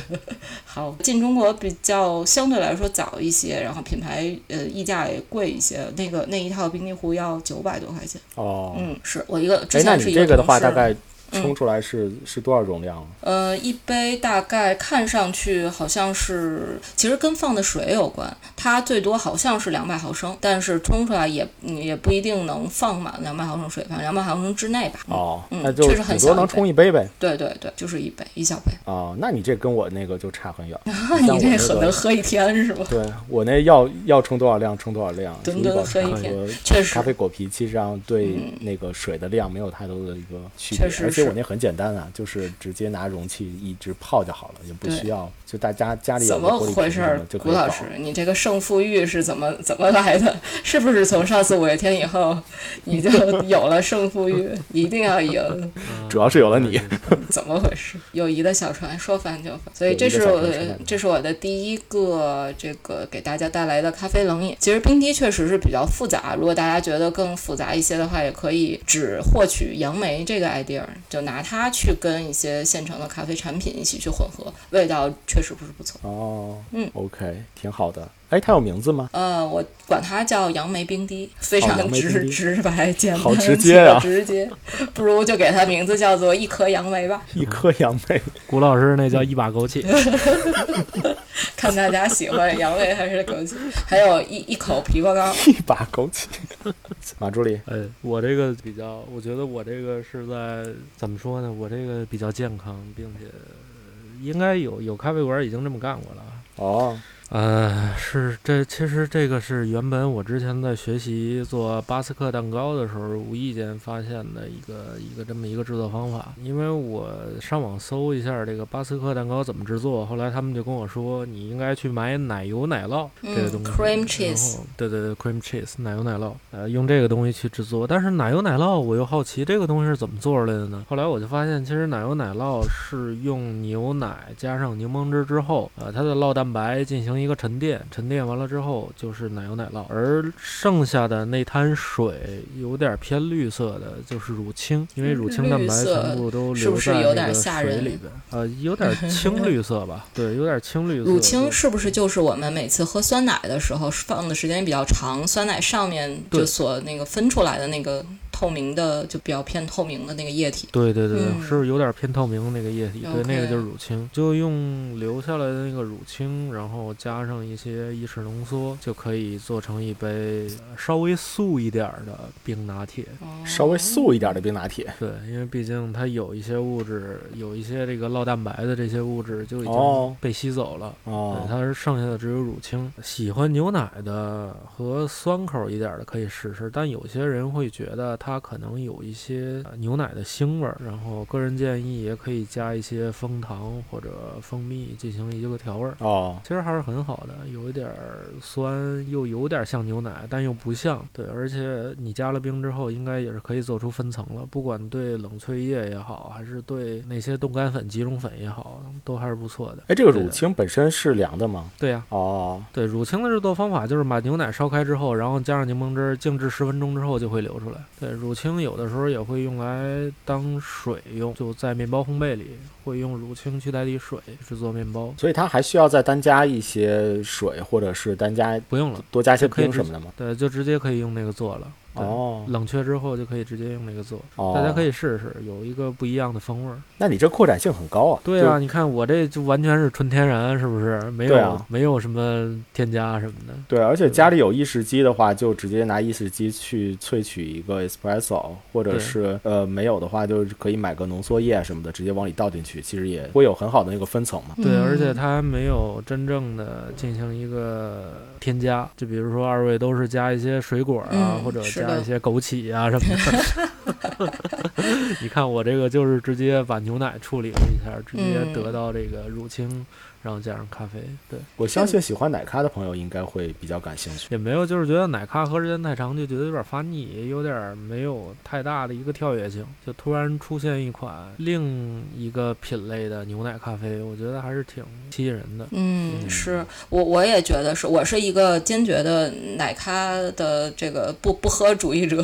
好，进中国比较相对来说早一些，然后品牌呃溢价也贵一些。那个那一套冰滴壶要九百多块钱。哦，嗯，是我一个之前是一个这个的话大概冲出来是是多少容量？呃，一杯大概看上去好像是，其实跟放的水有关，它最多好像是两百毫升，但是冲出来也也不一定能放满两百毫升水，反正两百毫升之内吧。哦，嗯那就很多能冲一杯呗。对对对，就是一杯一小杯。哦，那你这跟我那个就差很远。你这可能喝一天是吧？对我那要要冲多少量冲多少量，吨吨喝一天确实咖啡果皮其实上对嗯那个水的量没有太多的一个区别，确实是而且我那很简单啊，就是直接拿容器一直泡就好了，也不需要就大家家里有怎么个玻璃瓶回事儿什么，就可以搞谷老师？你这个胜负欲是怎么怎么来的？是不是从上次五月天以后，你就 有了胜负欲，一定要赢？主要是有了你，怎么回事？友谊的小船说翻就翻，所以这是我这是我的第一个这个给大家带来的咖啡冷饮。其实冰滴确实是比较复杂，如果大家觉得更复杂一些的话，也可以只获取杨梅这个 idea，就拿它去跟一些现成的咖啡产品一起去混合，味道确实不是不错。哦，嗯，OK，挺好的。哎，它有名字吗？呃，我管它叫杨梅冰滴，非哦常直、直白简单，好直接啊直接，不如就给它名字叫做一颗杨梅吧，一颗杨梅，古老师那叫一把枸杞，看大家喜欢杨梅还是枸杞，还有一一口枇杷膏。一把枸杞。马助理，哎，我这个比较，我觉得我这个是在怎么说呢？我这个比较健康，并且呃应该有有咖啡馆已经这么干过了。哦，呃，是这其实这个是原本我之前在学习做巴斯克蛋糕的时候，无意间发现的一个一个这么一个制作方法。因为我上网搜一下这个巴斯克蛋糕怎么制作，后来他们就跟我说，你应该去买奶油奶酪这个嗯东西、，cream cheese 后对对对，cream cheese 奶油奶酪，呃，用这个东西去制作。但是奶油奶酪我又好奇这个东西是怎么做出来的呢？后来我就发现，其实奶油奶酪是用牛奶加上柠檬汁之后，呃，它的酪蛋白进行一个沉淀，沉淀完了之后就是奶油奶酪，而剩下的那滩水有点偏绿色的，就是乳清，因为乳清蛋白全部都是留不是有点在那个吓人？水里边，呃，有点青绿色吧，对，有点青绿色。乳清是不是就是我们每次喝酸奶的时候放的时间比较长，酸奶上面就所那个分出来的那个透明的，就比较偏透明的那个液体。对对对，嗯是有点偏透明的那个液体，对，那个就是乳清，就用留下来的那个乳清，然后加上一些意式浓缩，就可以做成一杯呃稍微素一点儿的冰拿铁。稍微素一点的冰拿铁。对，因为毕竟它有一些物质，有一些这个酪蛋白的这些物质就已哦经被吸走了。对，哦，它是剩下的只有乳清。喜欢牛奶的和酸口一点的可以试试，但有些人会觉得它可能有一些呃牛奶的腥味儿。然后个人建议也可以加一些蜂糖或者蜂蜜进行一个调味儿。哦，其实还是很好的，有一点儿酸，又有点像牛奶，但又不像。对，而且你加了冰之后，应该也是可以做出分层了。不管对冷萃液也好，还是对那些冻干粉、集中粉也好，都还是不错的。哎，这个乳清本身是凉的吗？对呀、哦，对，乳清的制作方法就是把牛奶烧开之后，然后加上柠檬汁儿，静置十分钟之后就会流出来。对，乳清有的时候也会用来当水用，就在面包烘焙里会用乳清去代替水制作面包。所以它还需要再单加一些水，或者是单加不用了，多加些可以直冰什么的吗？对，就直接可以用那个做了。对哦冷却之后就可以直接用那个做，哦，大家可以试试，有一个不一样的风味儿。那你这扩展性很高啊。对啊，你看我这就完全是纯天然，是不是？没有、啊没有什么添加什么的。对，而且家里有意式机的话，就直接拿意式机去萃取一个 espresso，或者是呃没有的话，就是可以买个浓缩液什么的，直接往里倒进去，其实也会有很好的那个分层嘛。对，而且嗯它没有真正的进行一个添加，就比如说二位都是加一些水果啊，嗯或者是一些枸杞啊什么的。你看我这个就是直接把牛奶处理了一下，直接嗯得到这个乳清，然后加上咖啡。对，我相信喜欢奶咖的朋友应该会比较感兴趣。也没有就是觉得奶咖喝时间太长就觉得有点发腻，也有点没有太大的一个跳跃性，就突然出现一款另一个品类的牛奶咖啡，我觉得还是挺吸引人的。嗯，嗯是我我也觉得是，我是一个坚决的奶咖的这个不不喝主义者，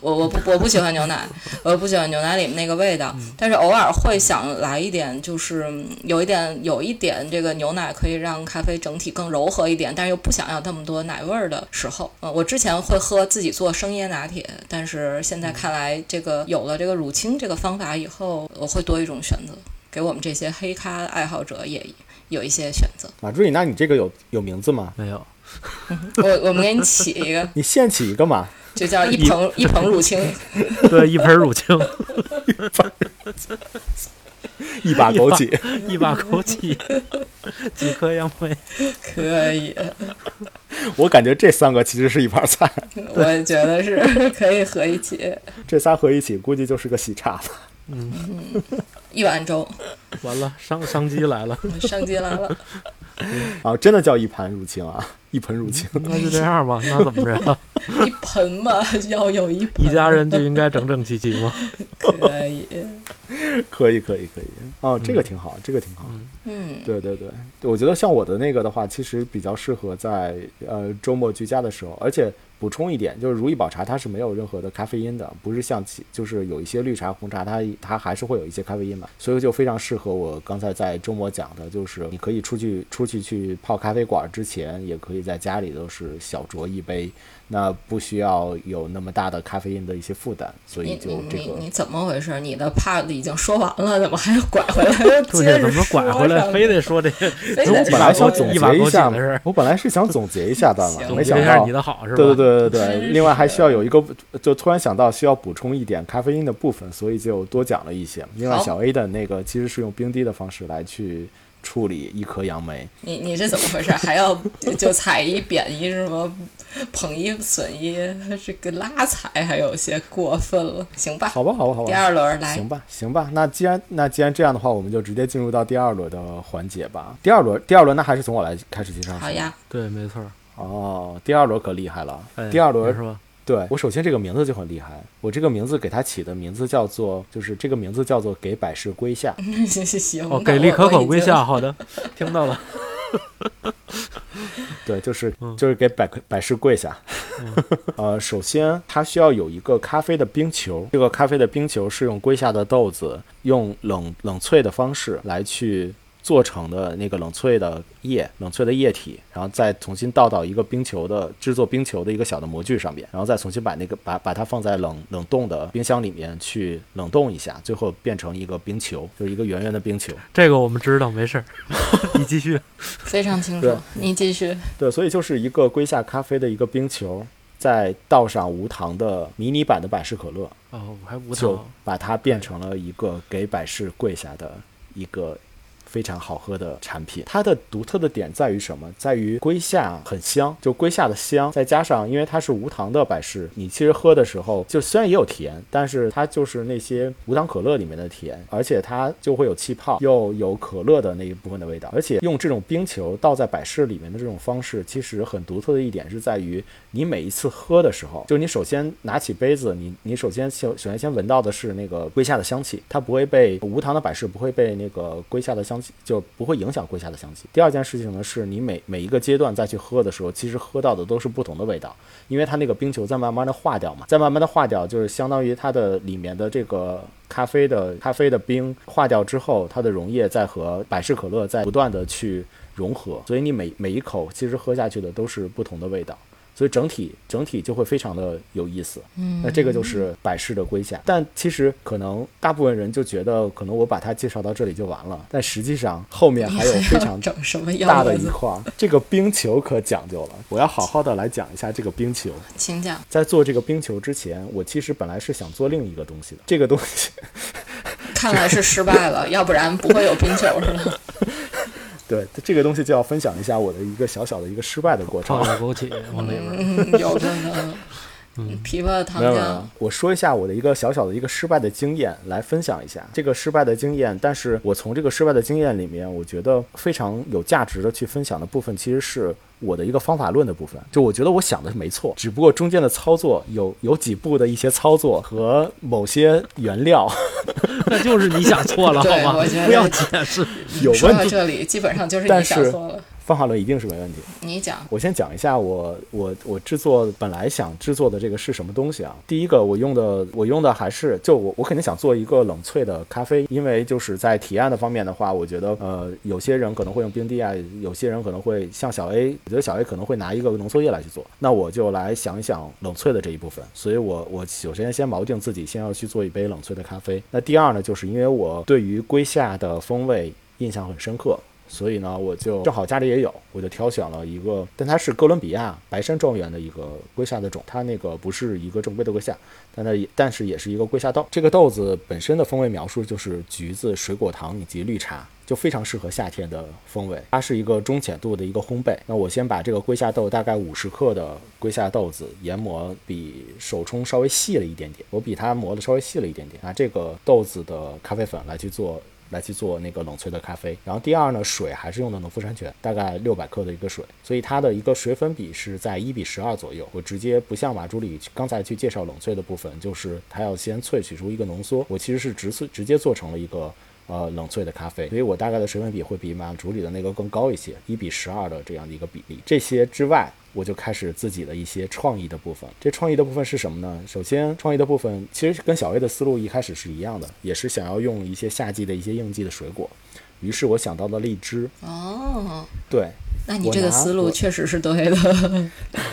我我不我不喜欢牛奶，我不喜欢牛奶里面那个味道，但是偶尔会想来一点，就是嗯有一点有一点们这个牛奶可以让咖啡整体更柔和一点，但是又不想要那么多奶味儿的时候，嗯，我之前会喝自己做生椰拿铁，但是现在看来，这个有了这个乳清这个方法以后，我会多一种选择，给我们这些黑咖爱好者也有一些选择。马助理，那你这个有有名字吗？没有，我我们给你起一个，你现起一个嘛？就叫一盆 一盆乳清，对，一盆乳清，一把枸杞，一把枸杞，几颗杨梅，可以，我感觉这三个其实是一盘菜，我觉得是可以合一起，这仨合一起估计就是个喜茶吧。嗯，一碗粥，完了，商商机来了，商机来了，啊，真的叫一盘入清啊，一盆入清。那就这样吧，那怎么着？一盆嘛，要有一盆一家人就应该整整齐齐吗？可以，可以，可以，可以。哦，这个挺好，这个挺好。嗯，对对对，我觉得像我的那个的话，其实比较适合在呃周末居家的时候，而且补充一点，就是如意宝茶它是没有任何的咖啡因的，不是像其就是有一些绿茶、红茶，它它还是会有一些咖啡因嘛，所以就非常适合我刚才在周末讲的，就是你可以出去出去去泡咖啡馆之前，也可以在家里都是小酌一杯，那不需要有那么大的咖啡因的一些负担，所以就这个你你你怎么回事？你的 part 已经说完了，怎么还要拐回来？对，接着怎么拐回来，非得说这个？我本来想总结一下我本来是想总结一下的嘛，行没想到总结一下你的好是吧？对对对对对，对另外还需要有一个，就突然想到需要补充一点咖啡因的部分，所以就多讲了一些。另外，小 A 的那个其实是用冰滴的方式来去处理一颗杨梅。你你是怎么回事？还要就就踩一贬一什么捧一损一，这个拉踩还有些过分了，行吧？好吧，好吧，好吧第，二轮来行，吧，行吧。那既然那既然这样的话，我们就直接进入到第二轮的环节吧。第二轮，第二轮那还是从我来开始介绍。好。呀，对，没错儿。哦，第二轮可厉害了。哎第二轮是吧？对我首先这个名字就很厉害，我这个名字给它起的名字叫做，就是这个名字叫做给百事归下。行行行，哦，给力可我我已经口归下，好的，听到了。对，就是嗯就是给百百事跪下。呃，首先它需要有一个咖啡的冰球，这个咖啡的冰球是用归下的豆子用冷冷萃的方式来去做成的那个冷萃的液，冷萃的液体，然后再重新倒到一个冰球的制作冰球的一个小的模具上面，然后再重新把那个把把它放在冷冷冻的冰箱里面去冷冻一下，最后变成一个冰球，就是一个圆圆的冰球。这个我们知道，没事儿。你继续。非常清楚，你继续。对，所以就是一个龟下咖啡的一个冰球，再倒上无糖的迷你版的百事可乐，哦，我还无糖就糖。把它变成了一个给百事跪下的一个。非常好喝的产品，它的独特的点在于什么？在于龟下很香，就龟下的香，再加上因为它是无糖的百事，你其实喝的时候就虽然也有甜，但是它就是那些无糖可乐里面的甜，而且它就会有气泡，又有可乐的那一部分的味道，而且用这种冰球倒在百事里面的这种方式，其实很独特的一点是在于，你每一次喝的时候，就你首先拿起杯子，你你首先首首先先闻到的是那个龟下的香气，它不会被无糖的百事不会被那个龟下的香气就不会影响龟下的香气。第二件事情呢，是你每每一个阶段再去喝的时候，其实喝到的都是不同的味道，因为它那个冰球在慢慢的化掉嘛，在慢慢的化掉，就是相当于它的里面的这个咖啡的咖啡的冰化掉之后，它的溶液在和百事可乐在不断的去融合，所以你每每一口其实喝下去的都是不同的味道。所以整体整体就会非常的有意思，嗯，那这个就是百事的归下。但其实可能大部分人就觉得，可能我把它介绍到这里就完了，但实际上后面还有非常大的？一块儿，这个冰球可讲究了。我要好好的来讲一下这个冰球。请讲。在做这个冰球之前，我其实本来是想做另一个东西的。这个东西，看来是失败了，要不然不会有冰球了。对这个东西就要分享一下我的一个小小的一个失败的过程放。点枸杞往里边儿。嗯，有的呢。枇杷糖浆，，我说一下我的一个小小的一个失败的经验来分享一下这个失败的经验。但是我从这个失败的经验里面，我觉得非常有价值的去分享的部分，其实是我的一个方法论的部分。就我觉得我想的是没错，只不过中间的操作有有几步的一些操作和某些原料 那就是你想错了，好对吗我觉？得不要解释。有说问题。到这里，基本上就是但你想是错了。方法论一定是没问题。你讲，我先讲一下我我我制作本来想制作的这个是什么东西啊？第一个我用的我用的还是就我我肯定想做一个冷萃的咖啡，因为就是在提案的方面的话，我觉得呃有些人可能会用冰滴啊，有些人可能会像小 A，我觉得小 A 可能会拿一个浓缩液来去做，那我就来想一想冷萃的这一部分。所以我我首先先锚定自己先要去做一杯冷萃的咖啡。那第二呢，就是因为我对于龟夏的风味印象很深刻。所以呢，我就正好家里也有，我就挑选了一个，但它是哥伦比亚白山庄园的一个龟夏的种，它那个不是一个正规的龟夏，但它也但是也是一个龟夏豆。这个豆子本身的风味描述就是橘子、水果糖以及绿茶，就非常适合夏天的风味。它是一个中浅度的一个烘焙。那我先把这个龟夏豆大概五十克的龟夏豆子研磨比手冲稍微细了一点点，我比它磨的稍微细了一点点，拿这个豆子的咖啡粉来去做。来去做那个冷萃的咖啡，然后第二呢，水还是用的农夫山泉，大概六百克的一个水，所以它的一个水粉比是在一比十二左右。我直接不像瓦朱里刚才去介绍冷萃的部分，就是它要先萃取出一个浓缩，我其实是直萃直接做成了一个呃冷萃的咖啡，所以我大概的水粉比会比满足里的那个更高一些，一比十二的这样的一个比例。这些之外。我就开始自己的一些创意的部分。这创意的部分是什么呢？首先，创意的部分其实跟小 A 的思路一开始是一样的，也是想要用一些夏季的一些应季的水果。于是我想到了荔枝。哦，对，那你这个思路确实是对的。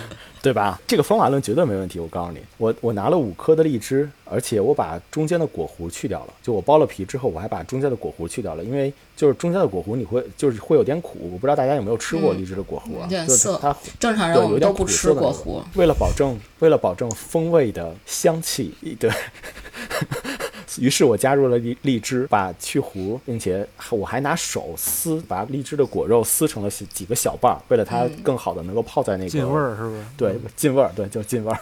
对吧？这个方法论绝对没问题。我告诉你，我我拿了五颗的荔枝，而且我把中间的果核去掉了。就我剥了皮之后，我还把中间的果核去掉了，因为就是中间的果核你会就是会有点苦。我不知道大家有没有吃过荔枝的果核，有点涩。它正常人我们都不吃果核。为了保证为了保证风味的香气，对。于是我加入了荔荔枝，把去核，并且我还拿手撕，把荔枝的果肉撕成了几个小瓣儿，为了它更好的能够泡在那个进味儿，是不是？对，进味儿，对，就进味儿。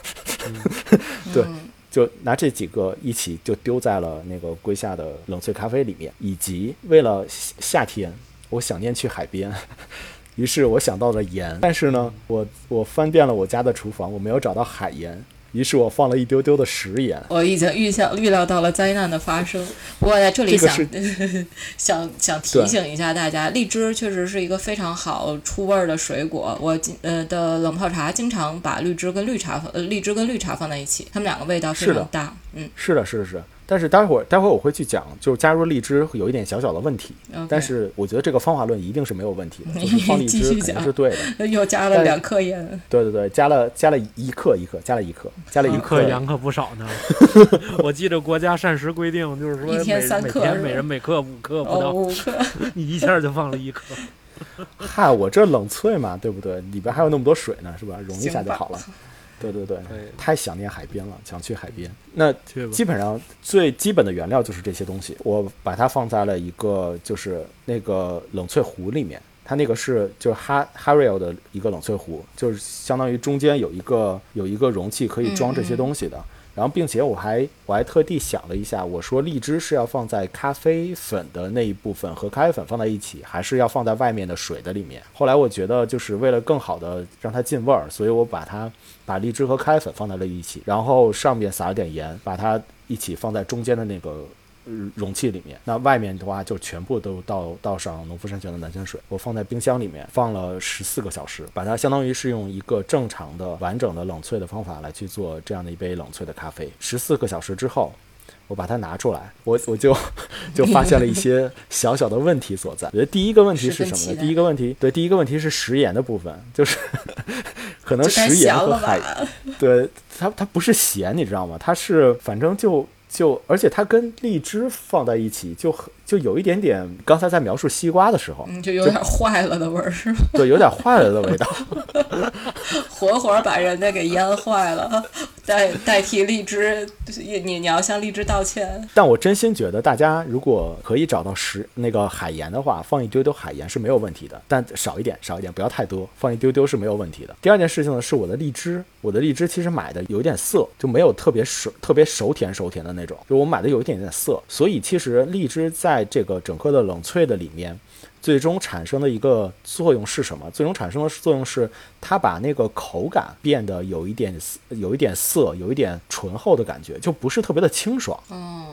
对，就拿这几个一起就丢在了那个龟下的冷萃咖啡里面，以及为了夏天，我想念去海边，于是我想到了盐，但是呢，我我翻遍了我家的厨房，我没有找到海盐。于是我放了一丢丢的食盐。我已经预想预料到了灾难的发生。不过在这里想 想想提醒一下大家，荔枝确实是一个非常好出味儿的水果。我呃的冷泡茶经常把荔枝跟绿茶呃荔枝跟绿茶放在一起，它们两个味道非常大。嗯，是的，是的，是。但是待会儿待会儿我会去讲，就是加入荔枝有一点小小的问题。但是我觉得这个方法论一定是没有问题的，就是放荔枝肯定是对的。又加了两克盐。对对对，加了加了一克一克，加了一克，加了一克盐可不少呢。我记得国家膳食规定就是说每天三克，每天每人每克五克不到，五克，你一下就放了一克。嗨，我这冷萃嘛，对不对？里边还有那么多水呢，是吧？融一下就好了。对对对，太想念海边了，想去海边。那基本上最基本的原料就是这些东西，我把它放在了一个就是那个冷萃壶里面，它那个是就是哈哈瑞尔的一个冷萃壶，就是相当于中间有一个有一个容器可以装这些东西的。然后，并且我还我还特地想了一下，我说荔枝是要放在咖啡粉的那一部分和咖啡粉放在一起，还是要放在外面的水的里面？后来我觉得，就是为了更好的让它进味儿，所以我把它把荔枝和咖啡粉放在了一起，然后上面撒了点盐，把它一起放在中间的那个。容器里面，那外面的话就全部都倒倒上农夫山泉的南泉水，我放在冰箱里面放了十四个小时，把它相当于是用一个正常的完整的冷萃的方法来去做这样的一杯冷萃的咖啡。十四个小时之后，我把它拿出来，我我就就发现了一些小小的问题所在。我觉得第一个问题是什么呢？第一个问题，对，第一个问题是食盐的部分，就是 可能食盐和海，对它它不是咸，你知道吗？它是反正就。就而且它跟荔枝放在一起，就很就有一点点。刚才在描述西瓜的时候，嗯，就有点坏了的味儿，是吗？对，有点坏了的味道，活活把人家给腌坏了。代代替荔枝，你你要向荔枝道歉。但我真心觉得，大家如果可以找到食那个海盐的话，放一丢丢海盐是没有问题的，但少一点，少一点，不要太多，放一丢丢是没有问题的。第二件事情呢，是我的荔枝，我的荔枝其实买的有点涩，就没有特别熟、特别熟甜、熟甜的那种，就我买的有一点点涩，所以其实荔枝在这个整个的冷萃的里面。最终产生的一个作用是什么？最终产生的作用是它把那个口感变得有一点有一点涩，有一点醇厚的感觉，就不是特别的清爽。嗯，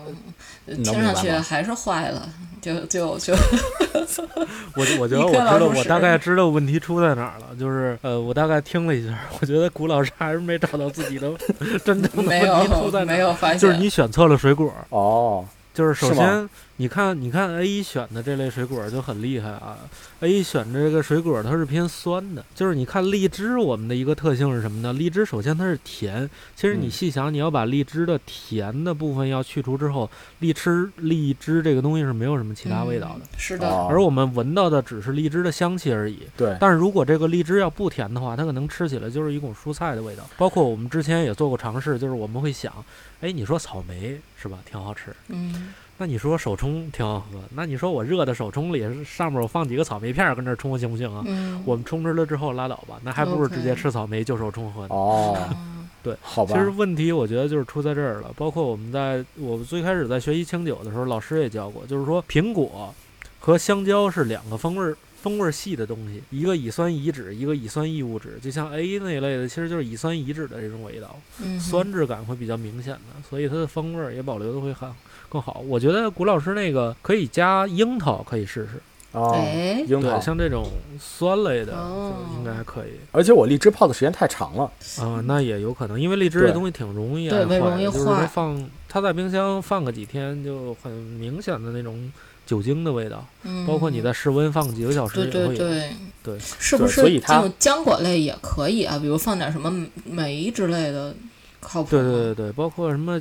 能听上去还是坏了，就就就 我我觉得我知道，我大概知道问题出在哪儿了。就是呃，我大概听了一下，我觉得古老师还是没找到自己的真正的没问题出有在哪儿。没有发现，就是你选错了水果，哦，就是首先你看，你看 A 选的这类水果就很厉害啊。A 选的这个水果它是偏酸的，就是你看荔枝，我们的一个特性是什么呢？荔枝首先它是甜，其实你嗯细想，你要把荔枝的甜的部分要去除之后，荔枝荔枝这个东西是没有什么其他味道的。嗯是的，哦而我们闻到的只是荔枝的香气而已。对，但是如果这个荔枝要不甜的话，它可能吃起来就是一种蔬菜的味道。包括我们之前也做过尝试，就是我们会想，哎，你说草莓是吧，挺好吃。嗯，那你说手冲挺好喝，那你说我热的手冲里上面我放几个草莓片儿跟这儿冲行不行啊？嗯，我们冲吃了之后拉倒吧，那还不如直接吃草莓就手冲喝呢。哦，嗯对，好吧其，实问题我觉得就是出在这儿了。包括我们在我们最开始在学习清酒的时候，老师也教过，就是说苹果和香蕉是两个风味儿风味儿系的东西，一个乙酸乙酯，一个乙酸异物酯，就像 A 那一类的，其实就是乙酸乙酯的这种味道，嗯酸质感会比较明显的，所以它的风味儿也保留的会很更好。我觉得古老师那个可以加樱桃，可以试试。哦，哎，樱桃对，，像这种酸类的，哦就应该还可以而且我荔枝泡的时间太长了，啊、那也有可能，因为荔枝这东西挺容易对容易就是放它在冰箱放个几天，就很明显的那种酒精的味道，嗯包括你在室温放几个小时对也会有。对对对是不是所以它种浆果类也可以啊？比如放点什么梅之类的，靠谱？对对对对，包括什么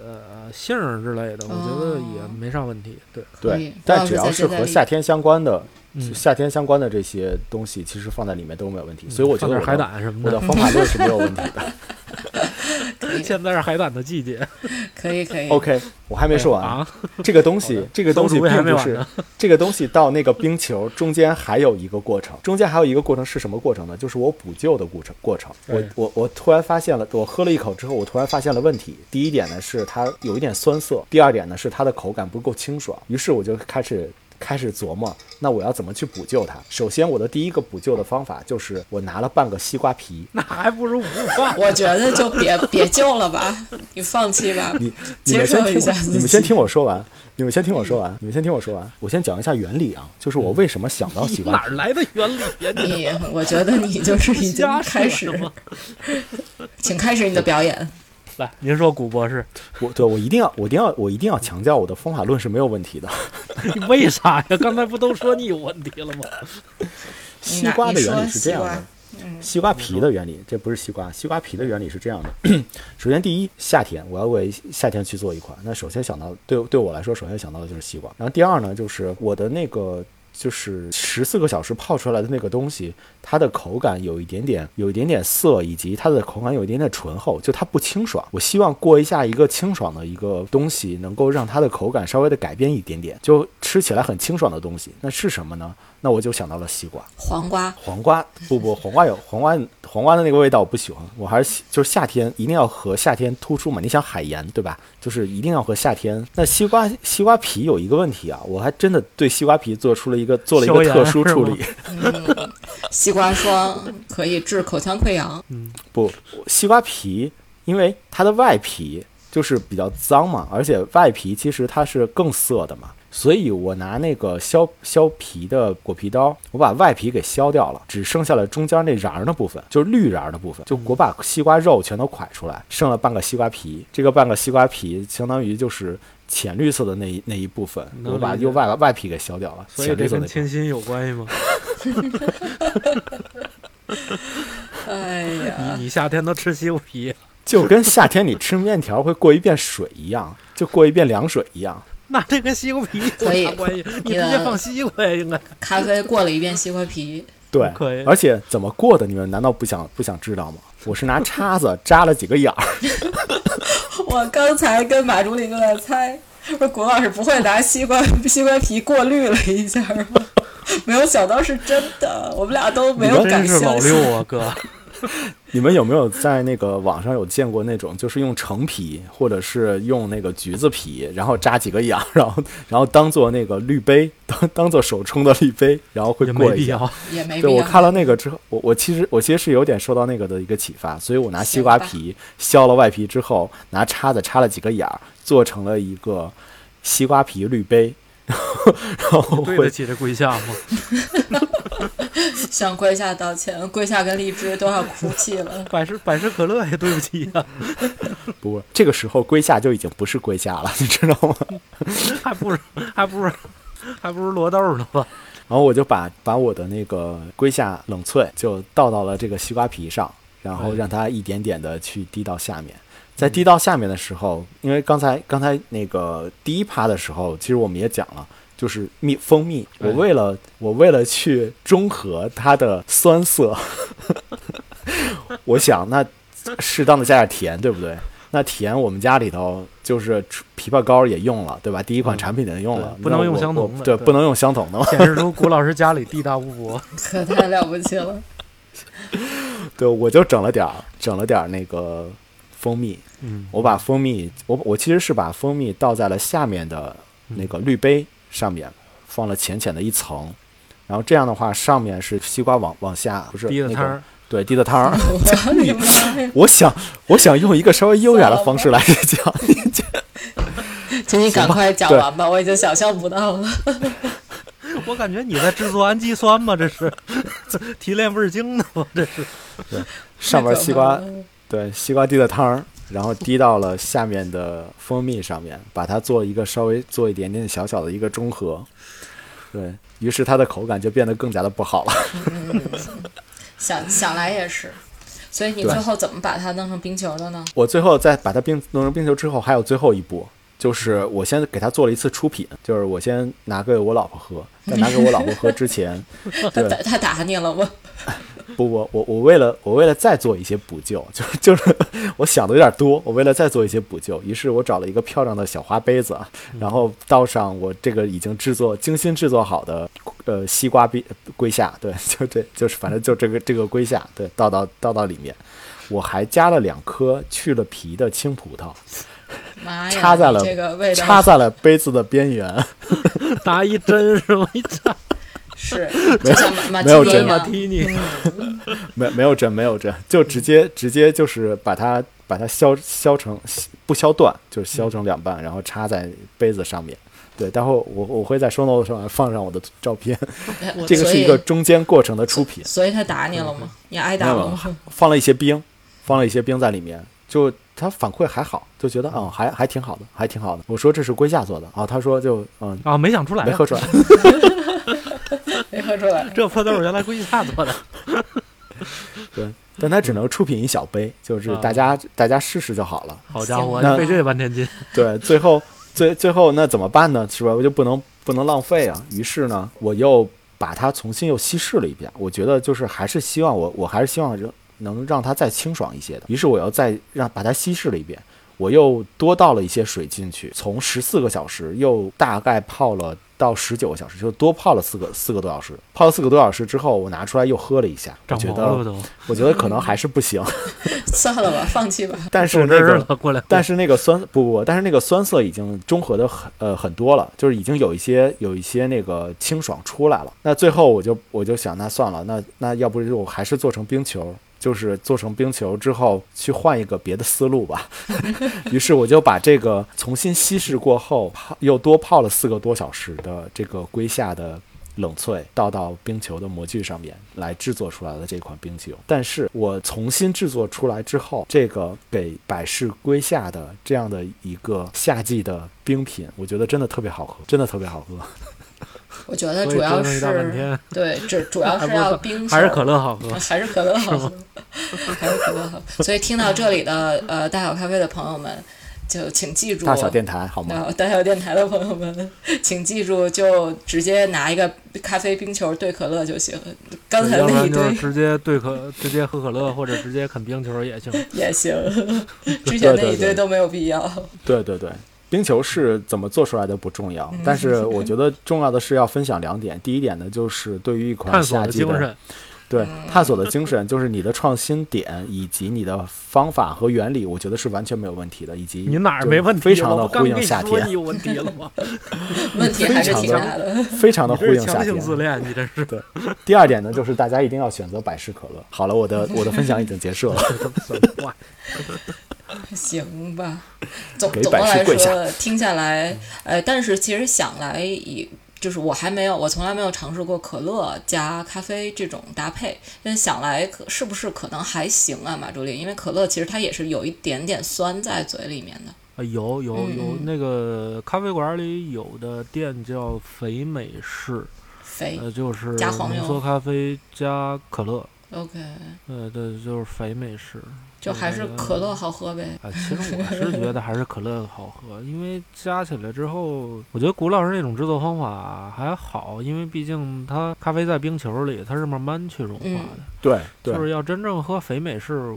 呃杏儿之类的，我觉得也哦没啥问题。对，对，但只要是和夏天相关的，嗯，夏天相关的这些东西，其实放在里面都没有问题，所以我觉得海胆什么的。我的方法论是没有问题的。现在是海胆的季节。可以可以 OK，我还没说完，啊，这个东西，这个东西并不是。这个东西到那个冰球中间还有一个过程，中间还有一个过程是什么过程呢？就是我补救的过程过程。我我我突然发现了，我喝了一口之后，我突然发现了问题。第一点呢是它有一点酸涩，第二点呢是它的口感不够清爽。于是我就开始。开始琢磨，那我要怎么去补救它？首先，我的第一个补救的方法就是我拿了半个西瓜皮，那还不如不放。我觉得就别别救了吧，你放弃吧。你 你接们先听我，受一下你们先听我说完，你们先听我说完，你们先听我说完。我先讲一下原理啊，就是我为什么想到西瓜。哪儿来的原理呀？你你，我觉得你就是已经开始？请开始你的表演。来，您说，古博士，我对我一定要，我一定要，我一定要强调我的方法论是没有问题的。为啥呀？刚才不都说你有问题了吗？西瓜的原理是这样的，嗯西瓜皮的原理，这不是西瓜，西瓜皮的原理是这样的。首先，第一，夏天我要为夏天去做一款，那首先想到对对我来说，首先想到的就是西瓜。然后第二呢，就是我的那个。就是十四个小时泡出来的那个东西，它的口感有一点点，有一点点涩，以及它的口感有一点点醇厚，就它不清爽。我希望过一下一个清爽的一个东西，能够让它的口感稍微的改变一点点，就吃起来很清爽的东西。那是什么呢？那我就想到了西瓜。黄瓜，黄瓜不不，黄瓜有黄瓜黄瓜的那个味道我不喜欢，我还是喜就是夏天一定要和夏天突出嘛。你想海盐对吧？就是一定要和夏天。那西瓜西瓜皮有一个问题啊，我还真的对西瓜皮做出了一个做了一个特殊处理。嗯，西瓜霜可以治口腔溃疡。嗯不，西瓜皮因为它的外皮就是比较脏嘛，而且外皮其实它是更涩的嘛，所以我拿那个削削皮的果皮刀，我把外皮给削掉了，只剩下了中间那瓤儿的部分，就是绿瓤儿的部分，就我把西瓜肉全都蒯出来，剩了半个西瓜皮，这个半个西瓜皮相当于就是。浅绿色的那一那一部分，我把右外外皮给削掉了，所以这跟清新有关系吗？哎呀，你你夏天都吃西瓜皮，就跟夏天你吃面条会过一遍水一样，就过一遍凉水一样。那这跟西瓜皮有可以啥关系？你直接放西瓜呀，应该。咖啡过了一遍西瓜皮，对，可以而且怎么过的，你们难道不想不想知道吗？我是拿叉子 扎了几个眼儿，我刚才跟马助理就在猜，说谷老师不会拿西瓜西瓜皮过滤了一下吗？没有想到是真的，我们俩都没有敢真是老。六啊，哥。你们有没有在那个网上有见过那种，就是用橙皮或者是用那个橘子皮，然后扎几个眼，然后然后当做那个滤杯，当当做手冲的滤杯，然后会也没过一下。必要。对也没必要。我看了那个之后，我我其实我其实是有点受到那个的一个启发，所以我拿西瓜皮削了外皮之后，拿叉子插了几个眼儿，做成了一个西瓜皮滤杯，然后然后会对得起这跪下吗？向跪下道歉，跪下跟荔枝都要哭泣了。百事百事可乐也对不起呀、不这个时候龟下就已经不是龟下了，你知道吗？还不如还不如还不如罗豆呢吧？然后我就把把我的那个龟下冷萃就倒到了这个西瓜皮上，然后让它一点点的去滴到下面。在滴到下面的时候，因为刚才刚才那个第一趴的时候，其实我们也讲了，就是蜜蜂蜜。我为了我为了去中和它的酸涩，我想那适当的加点甜，对不对？那甜我们家里头就是枇杷膏也用了，对吧？第一款嗯产品也用了，对不能用相同的对对，不能用相同的嘛。显示出古老师家里地大物博。可太了不起了！对，我就整了点儿，整了点儿那个蜂蜜。嗯，我把蜂蜜，我我其实是把蜂蜜倒在了下面的那个滤杯上面，放了浅浅的一层。然后这样的话，上面是西瓜往往下，不是那个滴的汤儿，对，滴的汤儿。我想，我想用一个稍微优雅的方式来讲，请你赶快讲完吧，我已经想象不到了。我感觉你在制作氨基酸吗？这是提炼味儿精呢吗？这是对上面西瓜对西瓜滴的汤儿，然后滴到了下面的蜂蜜上面，把它做一个稍微做一点点小小的一个中和。对于是，它的口感就变得更加的不好了。想想来也是，所以你最后怎么把它弄成冰球的呢？我最后在把它冰弄成冰球之后，还有最后一步，就是我先给他做了一次出品，就是我先拿给我老婆喝，在拿给我老婆喝之前，他打他打你了吗？不 不，我我为了我为了再做一些补救，就是就是我想的有点多，我为了再做一些补救，于是我找了一个漂亮的小花杯子，然后倒上我这个已经制作精心制作好的呃西瓜冰龟下，对，就这就是反正就这个这个龟下，对，倒到倒到里面，我还加了两颗去了皮的青葡萄！插在了这个味道插在了杯子的边缘，拿一针是吗？一扎是没有针提尼一样马提尼，没没有针没有针，就直接直接就是把它把它削削成不削断，就是削成两半，然后插在杯子上面。对，待会儿我我会在收 note 上放上我的照片。这个是一个中间过程的出品，所以他打你了吗？你挨打了吗？放了一些冰，放了一些冰在里面，就他反馈还好，就觉得嗯还还挺好的，还挺好的。我说这是龟下做的啊，他说就嗯啊，没想出来啊，没喝出来，没喝出来。这破豆儿原来龟下做的。对，但他只能出品一小杯，就是啊大家大家试试就好了。好家伙，那费这半天劲。对，最后最最后那怎么办呢？是吧？我就不能不能浪费啊。于是呢，我又把它重新又稀释了一遍。我觉得就是还是希望我我还是希望让能让它再清爽一些的。于是我又再让把它稀释了一遍。我又多倒了一些水进去，从十四个小时又大概泡了到十九个小时，就多泡了四个四个多小时。泡了四个多小时之后，我拿出来又喝了一下，我觉得我觉得可能还是不行。算了吧，放弃吧。但是那个过来。但是那个酸不不，但是那个酸涩已经中和的很呃很多了，就是已经有一些有一些那个清爽出来了。那最后我就我就想，那算了，那那要不就我还是做成冰球，就是做成冰球之后去换一个别的思路吧。于是我就把这个重新稀释过后，泡又多泡了四个多小时的这个龟下的。冷萃倒到冰球的模具上面来制作出来的这款冰球，但是我重新制作出来之后，这个给百事龟下的这样的一个夏季的冰品，我觉得真的特别好喝，真的特别好喝。我觉得主要是对，这主要是要冰还是可乐好喝。还是可乐好喝，还是可乐好。所以听到这里的呃大小咖啡的朋友们，就请记住，大小电台好吗？呃大小电台的朋友们，请记住，就直接拿一个咖啡冰球兑可乐就行。刚才那一堆直接兑可，直接喝可乐，或者直接啃冰球也行。也行，之前那一堆都没有必要。对对对，冰球是怎么做出来的不重要，但是我觉得重要的是要分享两点。第一点呢，就是对于一款探索夏季的，的，对，探索的精神就是你的创新点以及你的方法和原理，我觉得是完全没有问题的，以及你哪儿没问题？非常的呼应夏天你，有问题了吗？问题还是挺大的。非常的呼应夏天。自恋，你这是对，第二点呢，就是大家一定要选择百事可乐。好了，我的我的分享已经结束了。行吧，总总的来说，听下来，呃，但是其实想来也。就是我还没有，我从来没有尝试过可乐加咖啡这种搭配，但想来可是不是可能还行啊，马助理？因为可乐其实它也是有一点点酸在嘴里面的。啊，有有嗯有，嗯那个咖啡馆里有的店叫肥美式，肥呃，就是加黄油浓缩咖啡加可乐，，OK，呃，对，就是肥美式。就还是可乐好喝呗。啊，其实我是觉得还是可乐好喝，因为加起来之后，我觉得古老师那种制作方法还好，因为毕竟它咖啡在冰球里，它是慢慢去融化嗯的。对对就是要真正喝肥美式，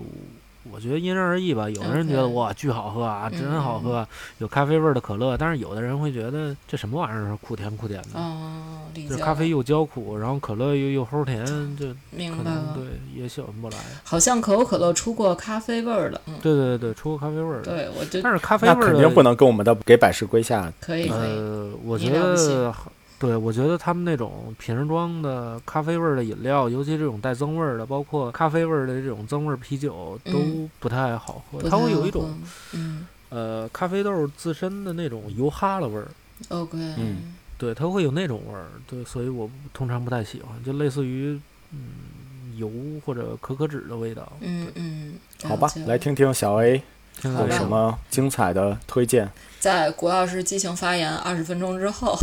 我觉得因人而异吧。有的人觉得哇巨好喝啊，嗯真好喝，有咖啡味儿的可乐，但是有的人会觉得这什么玩意儿，苦甜苦甜的。哦，理解了。就是咖啡又焦苦，然后可乐又又齁甜，就可明白了。能对也喜欢不来。好像可口可乐出过咖啡味儿的，嗯，对对对，出过咖啡味儿的。对，我就但是咖啡那味儿的肯定不能跟我们的给百事归下。可以可以。呃，我觉得，对我觉得他们那种瓶装的咖啡味儿的饮料，尤其这种带增味儿的，包括咖啡味儿的这种增味儿啤酒，都嗯不太好喝。不它会有一种嗯呃咖啡豆自身的那种油哈喇味儿，，OK，嗯对，它会有那种味儿。对，所以我通常不太喜欢，就类似于嗯油或者可可脂的味道。嗯嗯，好吧，来听听小 A 有什么精彩的推荐。在谷老师激情发言二十分钟之后，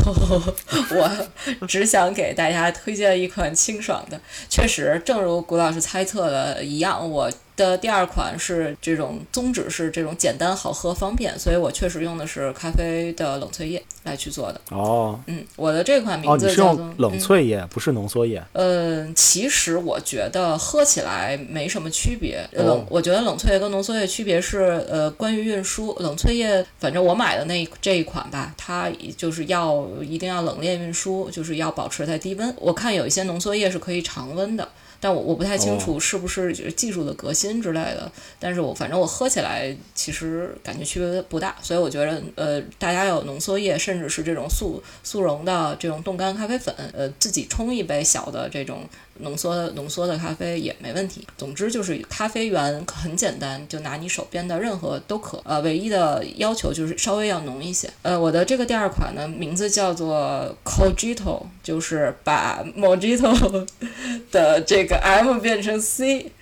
我只想给大家推荐一款清爽的。确实，正如谷老师猜测的一样，我的第二款是这种宗旨是这种简单、好喝、方便，所以我确实用的是咖啡的冷萃液来去做的。哦嗯，我的这款名字叫冷嗯萃液，不是浓缩液。嗯，其实我觉得喝起来没什么区别。哦冷，我觉得冷萃液跟浓缩液区别是，呃，关于运输。冷萃液，反正我买的那这一款吧，它就是要一定要冷链运输，就是要保持在低温。我看有一些浓缩液是可以常温的。但我我不太清楚是不是技术的革新之类的，但是我反正我喝起来其实感觉区别不大，所以我觉得呃大家有浓缩液，甚至是这种速速溶的这种冻干咖啡粉，呃自己冲一杯小的这种浓缩的浓缩的咖啡也没问题。总之就是咖啡源很简单，就拿你手边的任何都可，呃唯一的要求就是稍微要浓一些。呃我的这个第二款呢名字叫做 Cogito，就是把 Mojito 的这个 M 变成 C，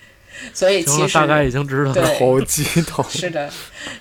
所以，其实大概已经知道了。对好激动。是的，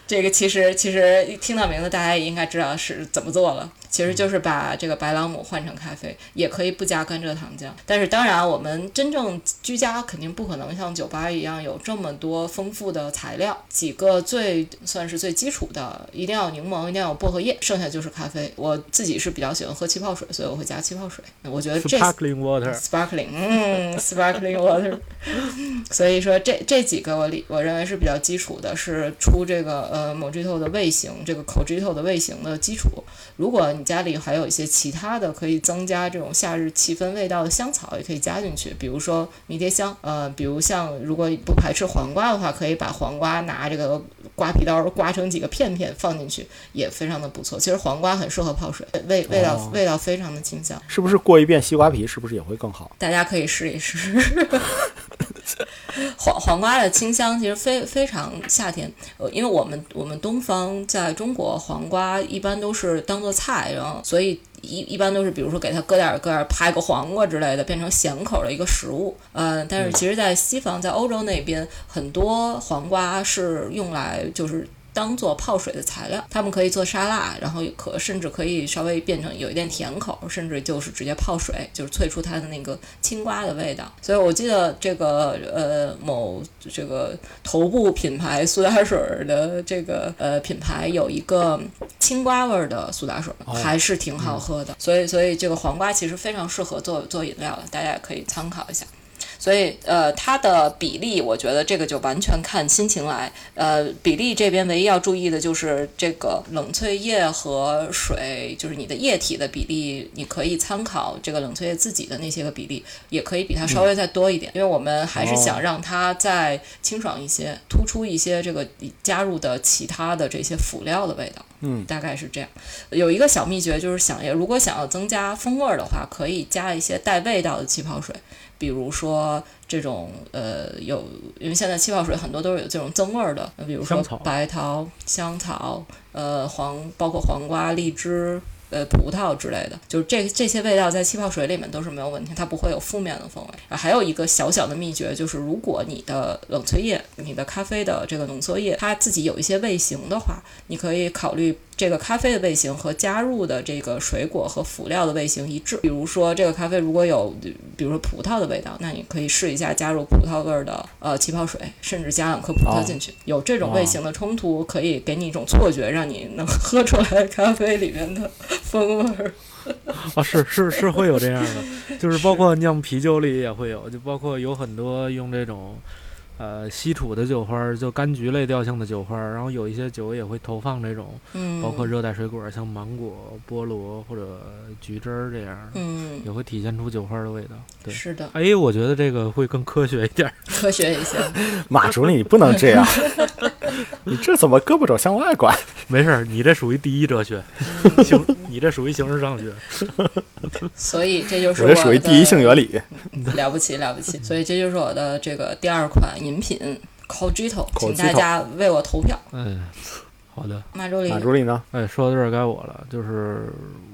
这个其实其实一听到名字，大家也应该知道是怎么做了。其实就是把这个白朗姆换成咖啡，也可以不加甘蔗糖浆。但是当然，我们真正居家肯定不可能像酒吧一样有这么多丰富的材料。几个最算是最基础的，一定要有柠檬，一定要有薄荷叶，剩下就是咖啡。我自己是比较喜欢喝气泡水，所以我会加气泡水。我觉得这 Sparkling water，sparkling，嗯，sparkling water。所以说这这几个我理我认为是比较基础的，是出这个呃 Mojito 的味型，这个 Cojito 的味型的基础。如果你家里还有一些其他的可以增加这种夏日气氛味道的香草，也可以加进去，比如说迷迭香，呃，比如像如果不排斥黄瓜的话，可以把黄瓜拿这个刮皮刀刮成几个片片放进去，也非常的不错。其实黄瓜很适合泡水，味味道、哦味道非常的清香。是不是过一遍西瓜皮，是不是也会更好？大家可以试一试。黄黄瓜的清香其实非非常夏天，呃，因为我们我们东方在中国黄瓜一般都是当做菜，然后所以一一般都是比如说给它搁点儿搁点儿拍个黄瓜之类的，变成咸口的一个食物。呃，但是其实，在西方，在欧洲那边，很多黄瓜是用来就是。当做泡水的材料，他们可以做沙拉，然后可甚至可以稍微变成有一点甜口，甚至就是直接泡水，就是萃出它的那个青瓜的味道。所以我记得这个呃某这个头部品牌苏打水儿的这个呃品牌有一个青瓜味儿的苏打水，哦还是挺好喝的。所以所以这个黄瓜其实非常适合做做饮料的，大家也可以参考一下。所以呃，它的比例，我觉得这个就完全看心情来。呃，比例这边唯一要注意的就是这个冷萃液和水，就是你的液体的比例，你可以参考这个冷萃液自己的那些个比例，也可以比它稍微再多一点，因为我们还是想让它再清爽一些，突出一些这个加入的其他的这些辅料的味道。嗯，大概是这样。有一个小秘诀就是想要，如果想要增加风味儿的话，可以加一些带味道的气泡水，比如说这种呃有，因为现在气泡水很多都是有这种增味儿的，比如说白桃、香草，呃黄，包括黄瓜、荔枝。呃，葡萄之类的，就是这这些味道在气泡水里面都是没有问题，它不会有负面的风味。啊，还有一个小小的秘诀，就是如果你的冷萃液、你的咖啡的这个浓缩液，它自己有一些味型的话，你可以考虑这个咖啡的味型和加入的这个水果和辅料的味型一致。比如说，这个咖啡如果有，比如说葡萄的味道，那你可以试一下加入葡萄味儿的呃气泡水，甚至加两颗葡萄进去。有这种味型的冲突，可以给你一种错觉，让你能 喝出来咖啡里面的风味儿。啊，是是是会有这样的，就是包括酿啤酒里也会有，就包括有很多用这种。呃，西楚的酒花儿就柑橘类调性的酒花儿，然后有一些酒也会投放这种，嗯，包括热带水果，像芒果、菠萝或者橘汁儿这样，嗯，也会体现出酒花儿的味道。对，是的，哎，我觉得这个会更科学一点儿。科学一些。马主任，你不能这样，你这怎么胳膊肘向外拐？没事儿，你这属于第一哲学，形，你这属于形式上学。所以这就是我这属于第一性原理。了不起了不起。所以这就是我的这个第二款饮品 Cogito，请大家为我投票。嗯，好的。马助理马，助理呢？哎，说到这儿该我了，就是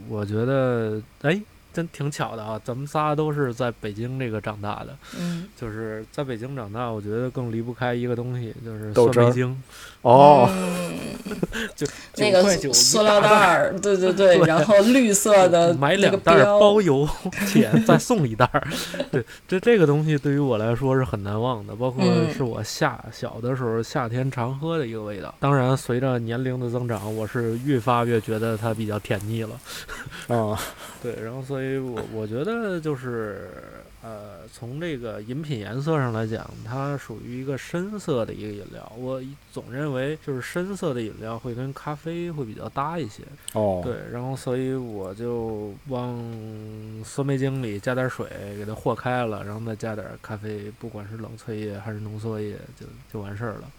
我觉得，哎，真挺巧的啊，咱们仨都是在北京这个长大的，嗯，就是在北京长大，我觉得更离不开一个东西，就是豆汁儿酸梅精，哦，嗯。就 那9块9个塑料袋儿，对对对，对。然后绿色的买两袋儿，包邮，且再送一袋儿。对，这这个东西对于我来说是很难忘的，包括嗯。是我夏小的时候夏天常喝的一个味道。当然，随着年龄的增长，我是越发越觉得它比较甜腻了。啊，对，然后所以我我觉得就是呃，从这个饮品颜色上来讲，它属于一个深色的一个饮料。我总认为就是深色的饮料会跟咖啡会比较搭一些。哦，对，然后所以我就往酸梅精里加点水，给它和开了，然后再加点咖啡，不管是冷萃液还是浓缩液，就就完事儿了。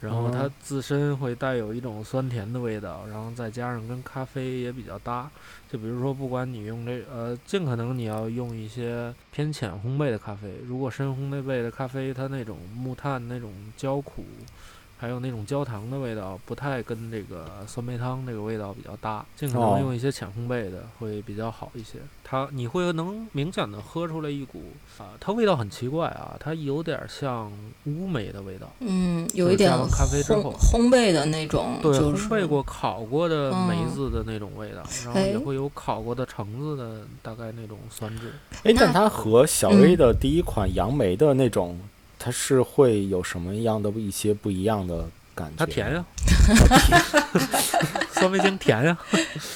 然后它哦自身会带有一种酸甜的味道，然后再加上跟咖啡也比较搭。就比如说，不管你用这呃，尽可能你要用一些偏浅烘焙的咖啡。如果深烘焙的咖啡，它那种木炭那种焦苦，还有那种焦糖的味道，不太跟这个酸梅汤这个味道比较搭。尽可哦能用一些浅烘焙的会比较好一些。它你会能明显的喝出来一股啊，它味道很奇怪啊，它有点像乌梅的味道。嗯，有一点咖啡之后烘焙的那种，对，就是烘焙过、烤过的梅嗯子的那种味道，然后哎也会有烤过的橙子的大概那种酸质。哎，但它和小 A 的第一款杨梅的那种，它是会有什么样的一些不一样的感觉？它甜呀，酸梅精甜呀。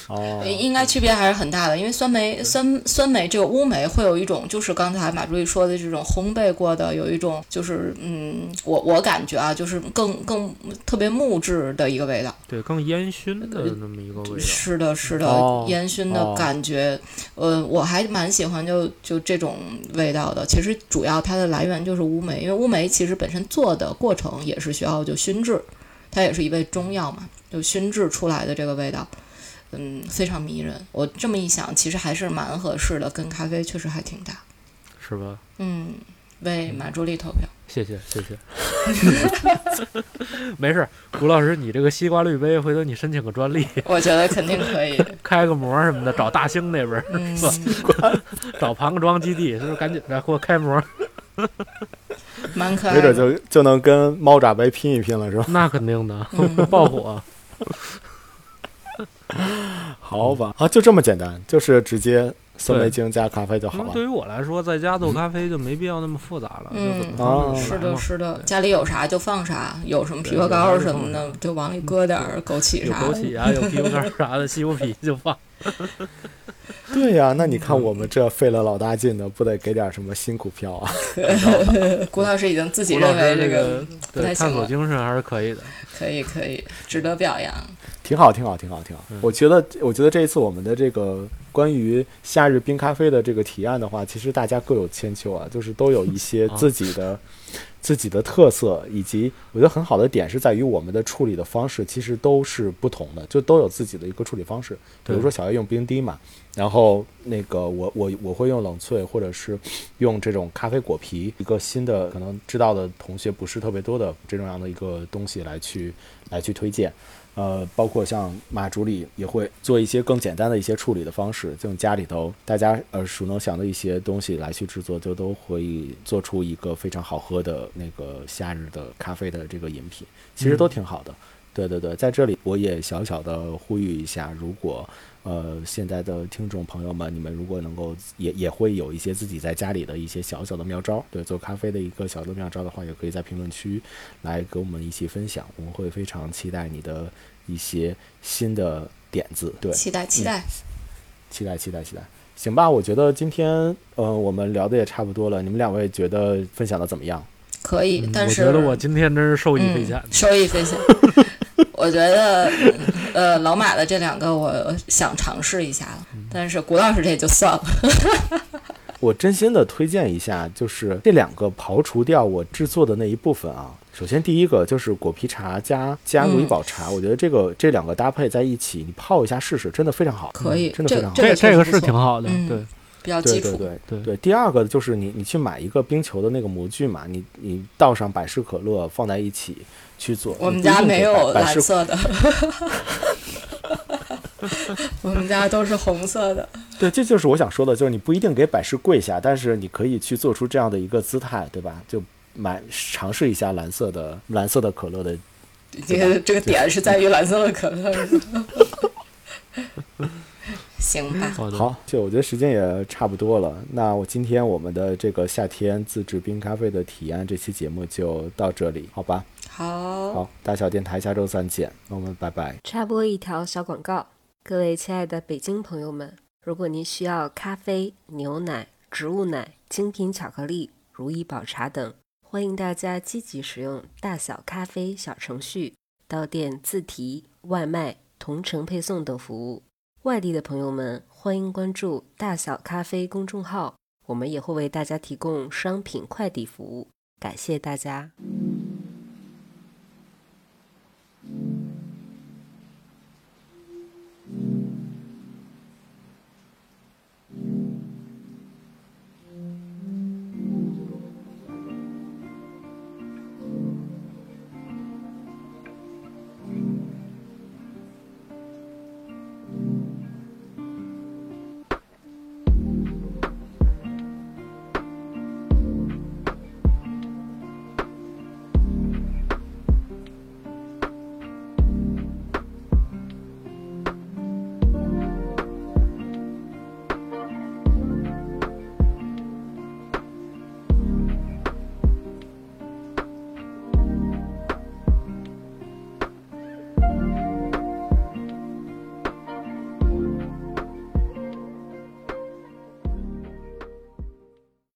哦，应该区别还是很大的，因为酸梅酸酸梅这个乌梅会有一种，就是刚才马助理说的这种烘焙过的，有一种就是嗯，我我感觉啊，就是更更特别木质的一个味道。对，更烟熏的那么一个味道。是的，是的，哦烟熏的哦感觉，呃，我还蛮喜欢就就这种味道的。其实主要它的来源就是乌梅，因为乌梅其实本身做的过程也是需要就熏制，它也是一味中药嘛，就熏制出来的这个味道，嗯，非常迷人。我这么一想，其实还是蛮合适的，跟咖啡确实还挺搭。是吧？嗯，为马助理投票。谢谢谢谢。没事儿，吴老师，你这个西瓜绿杯，回头你申请个专利，我觉得肯定可以。开个模什么的，找大兴那边儿，嗯，找庞各庄基地，是不是赶紧的给我开模？蛮可爱没准。就就能跟猫爪杯拼一拼了，是吧？那肯定的，嗯 爆火。好吧，啊，就这么简单，就是直接酸梅精加咖啡就好了。对于我来说，在家做咖啡就没必要那么复杂了，就怎么嗯放哦是的，是的，家里有啥就放啥，有什么枇杷膏什么的，就往里搁点儿枸杞啥的。枸杞啊，有枇杷干 啥的，西瓜皮就放。对呀、那你看我们这费了老大劲的，不得给点什么辛苦票啊？郭老师已经自己认为这个个不太行对探索精神还是可以的。可以可以，值得表扬。挺好，挺好，挺好，挺好。我觉得，我觉得这一次我们的这个关于夏日冰咖啡的这个提案的话，其实大家各有千秋啊，就是都有一些啊自己的、自己的特色，以及我觉得很好的点是在于我们的处理的方式其实都是不同的，就都有自己的一个处理方式。比如说小叶用冰滴嘛，然后那个我我我会用冷萃，或者是用这种咖啡果皮，一个新的可能知道的同学不是特别多的这种样的一个东西来去来去推荐。呃，包括像马助理也会做一些更简单的一些处理的方式，就家里头大家耳熟能详的一些东西来去制作，就都会做出一个非常好喝的那个夏日的咖啡的这个饮品，其实都挺好的。对对对，在这里我也小小的呼吁一下，如果呃现在的听众朋友们，你们如果能够也也会有一些自己在家里的一些小小的妙招，对做咖啡的一个小的妙招的话，也可以在评论区来给我们一起分享，我们会非常期待你的一些新的点子，对，期待期待，期待期待期待。行吧，我觉得今天呃我们聊的也差不多了，你们两位觉得分享的怎么样？可以。嗯但是我觉得我今天真是受益匪浅嗯。，收益匪浅。我觉得，呃，老马的这两个我想尝试一下了，但是谷老师这就算了。我真心的推荐一下，就是这两个刨除掉我制作的那一部分啊。首先第一个就是果皮茶加加如意宝茶，我觉得这个这两个搭配在一起，你泡一下试试，真的非常好，可以，真的非常好。这这这个是挺好的，嗯对比较基础。对对对对对，第二个就是你你去买一个冰球的那个模具嘛，你你倒上百事可乐放在一起去做。我们家没有蓝色的，我们家都是红色的。对，这就是我想说的，就是你不一定给百事跪下，但是你可以去做出这样的一个姿态，对吧？就买尝试一下蓝色的蓝色的可乐的。这个这个点是在于蓝色的可乐。行吧，好，好，就我觉得时间也差不多了，那我今天我们的这个夏天自制冰咖啡的体验这期节目就到这里，好吧？好，好，大小电台下周三见，我们拜拜。插播一条小广告，各位亲爱的北京朋友们如果您需要咖啡牛奶植物奶精品巧克力如意宝茶等欢迎大家积极使用大小咖啡小程序到店自提外卖同城配送等服务。外地的朋友们欢迎关注大小咖啡公众号我们也会为大家提供商品快递服务。感谢大家。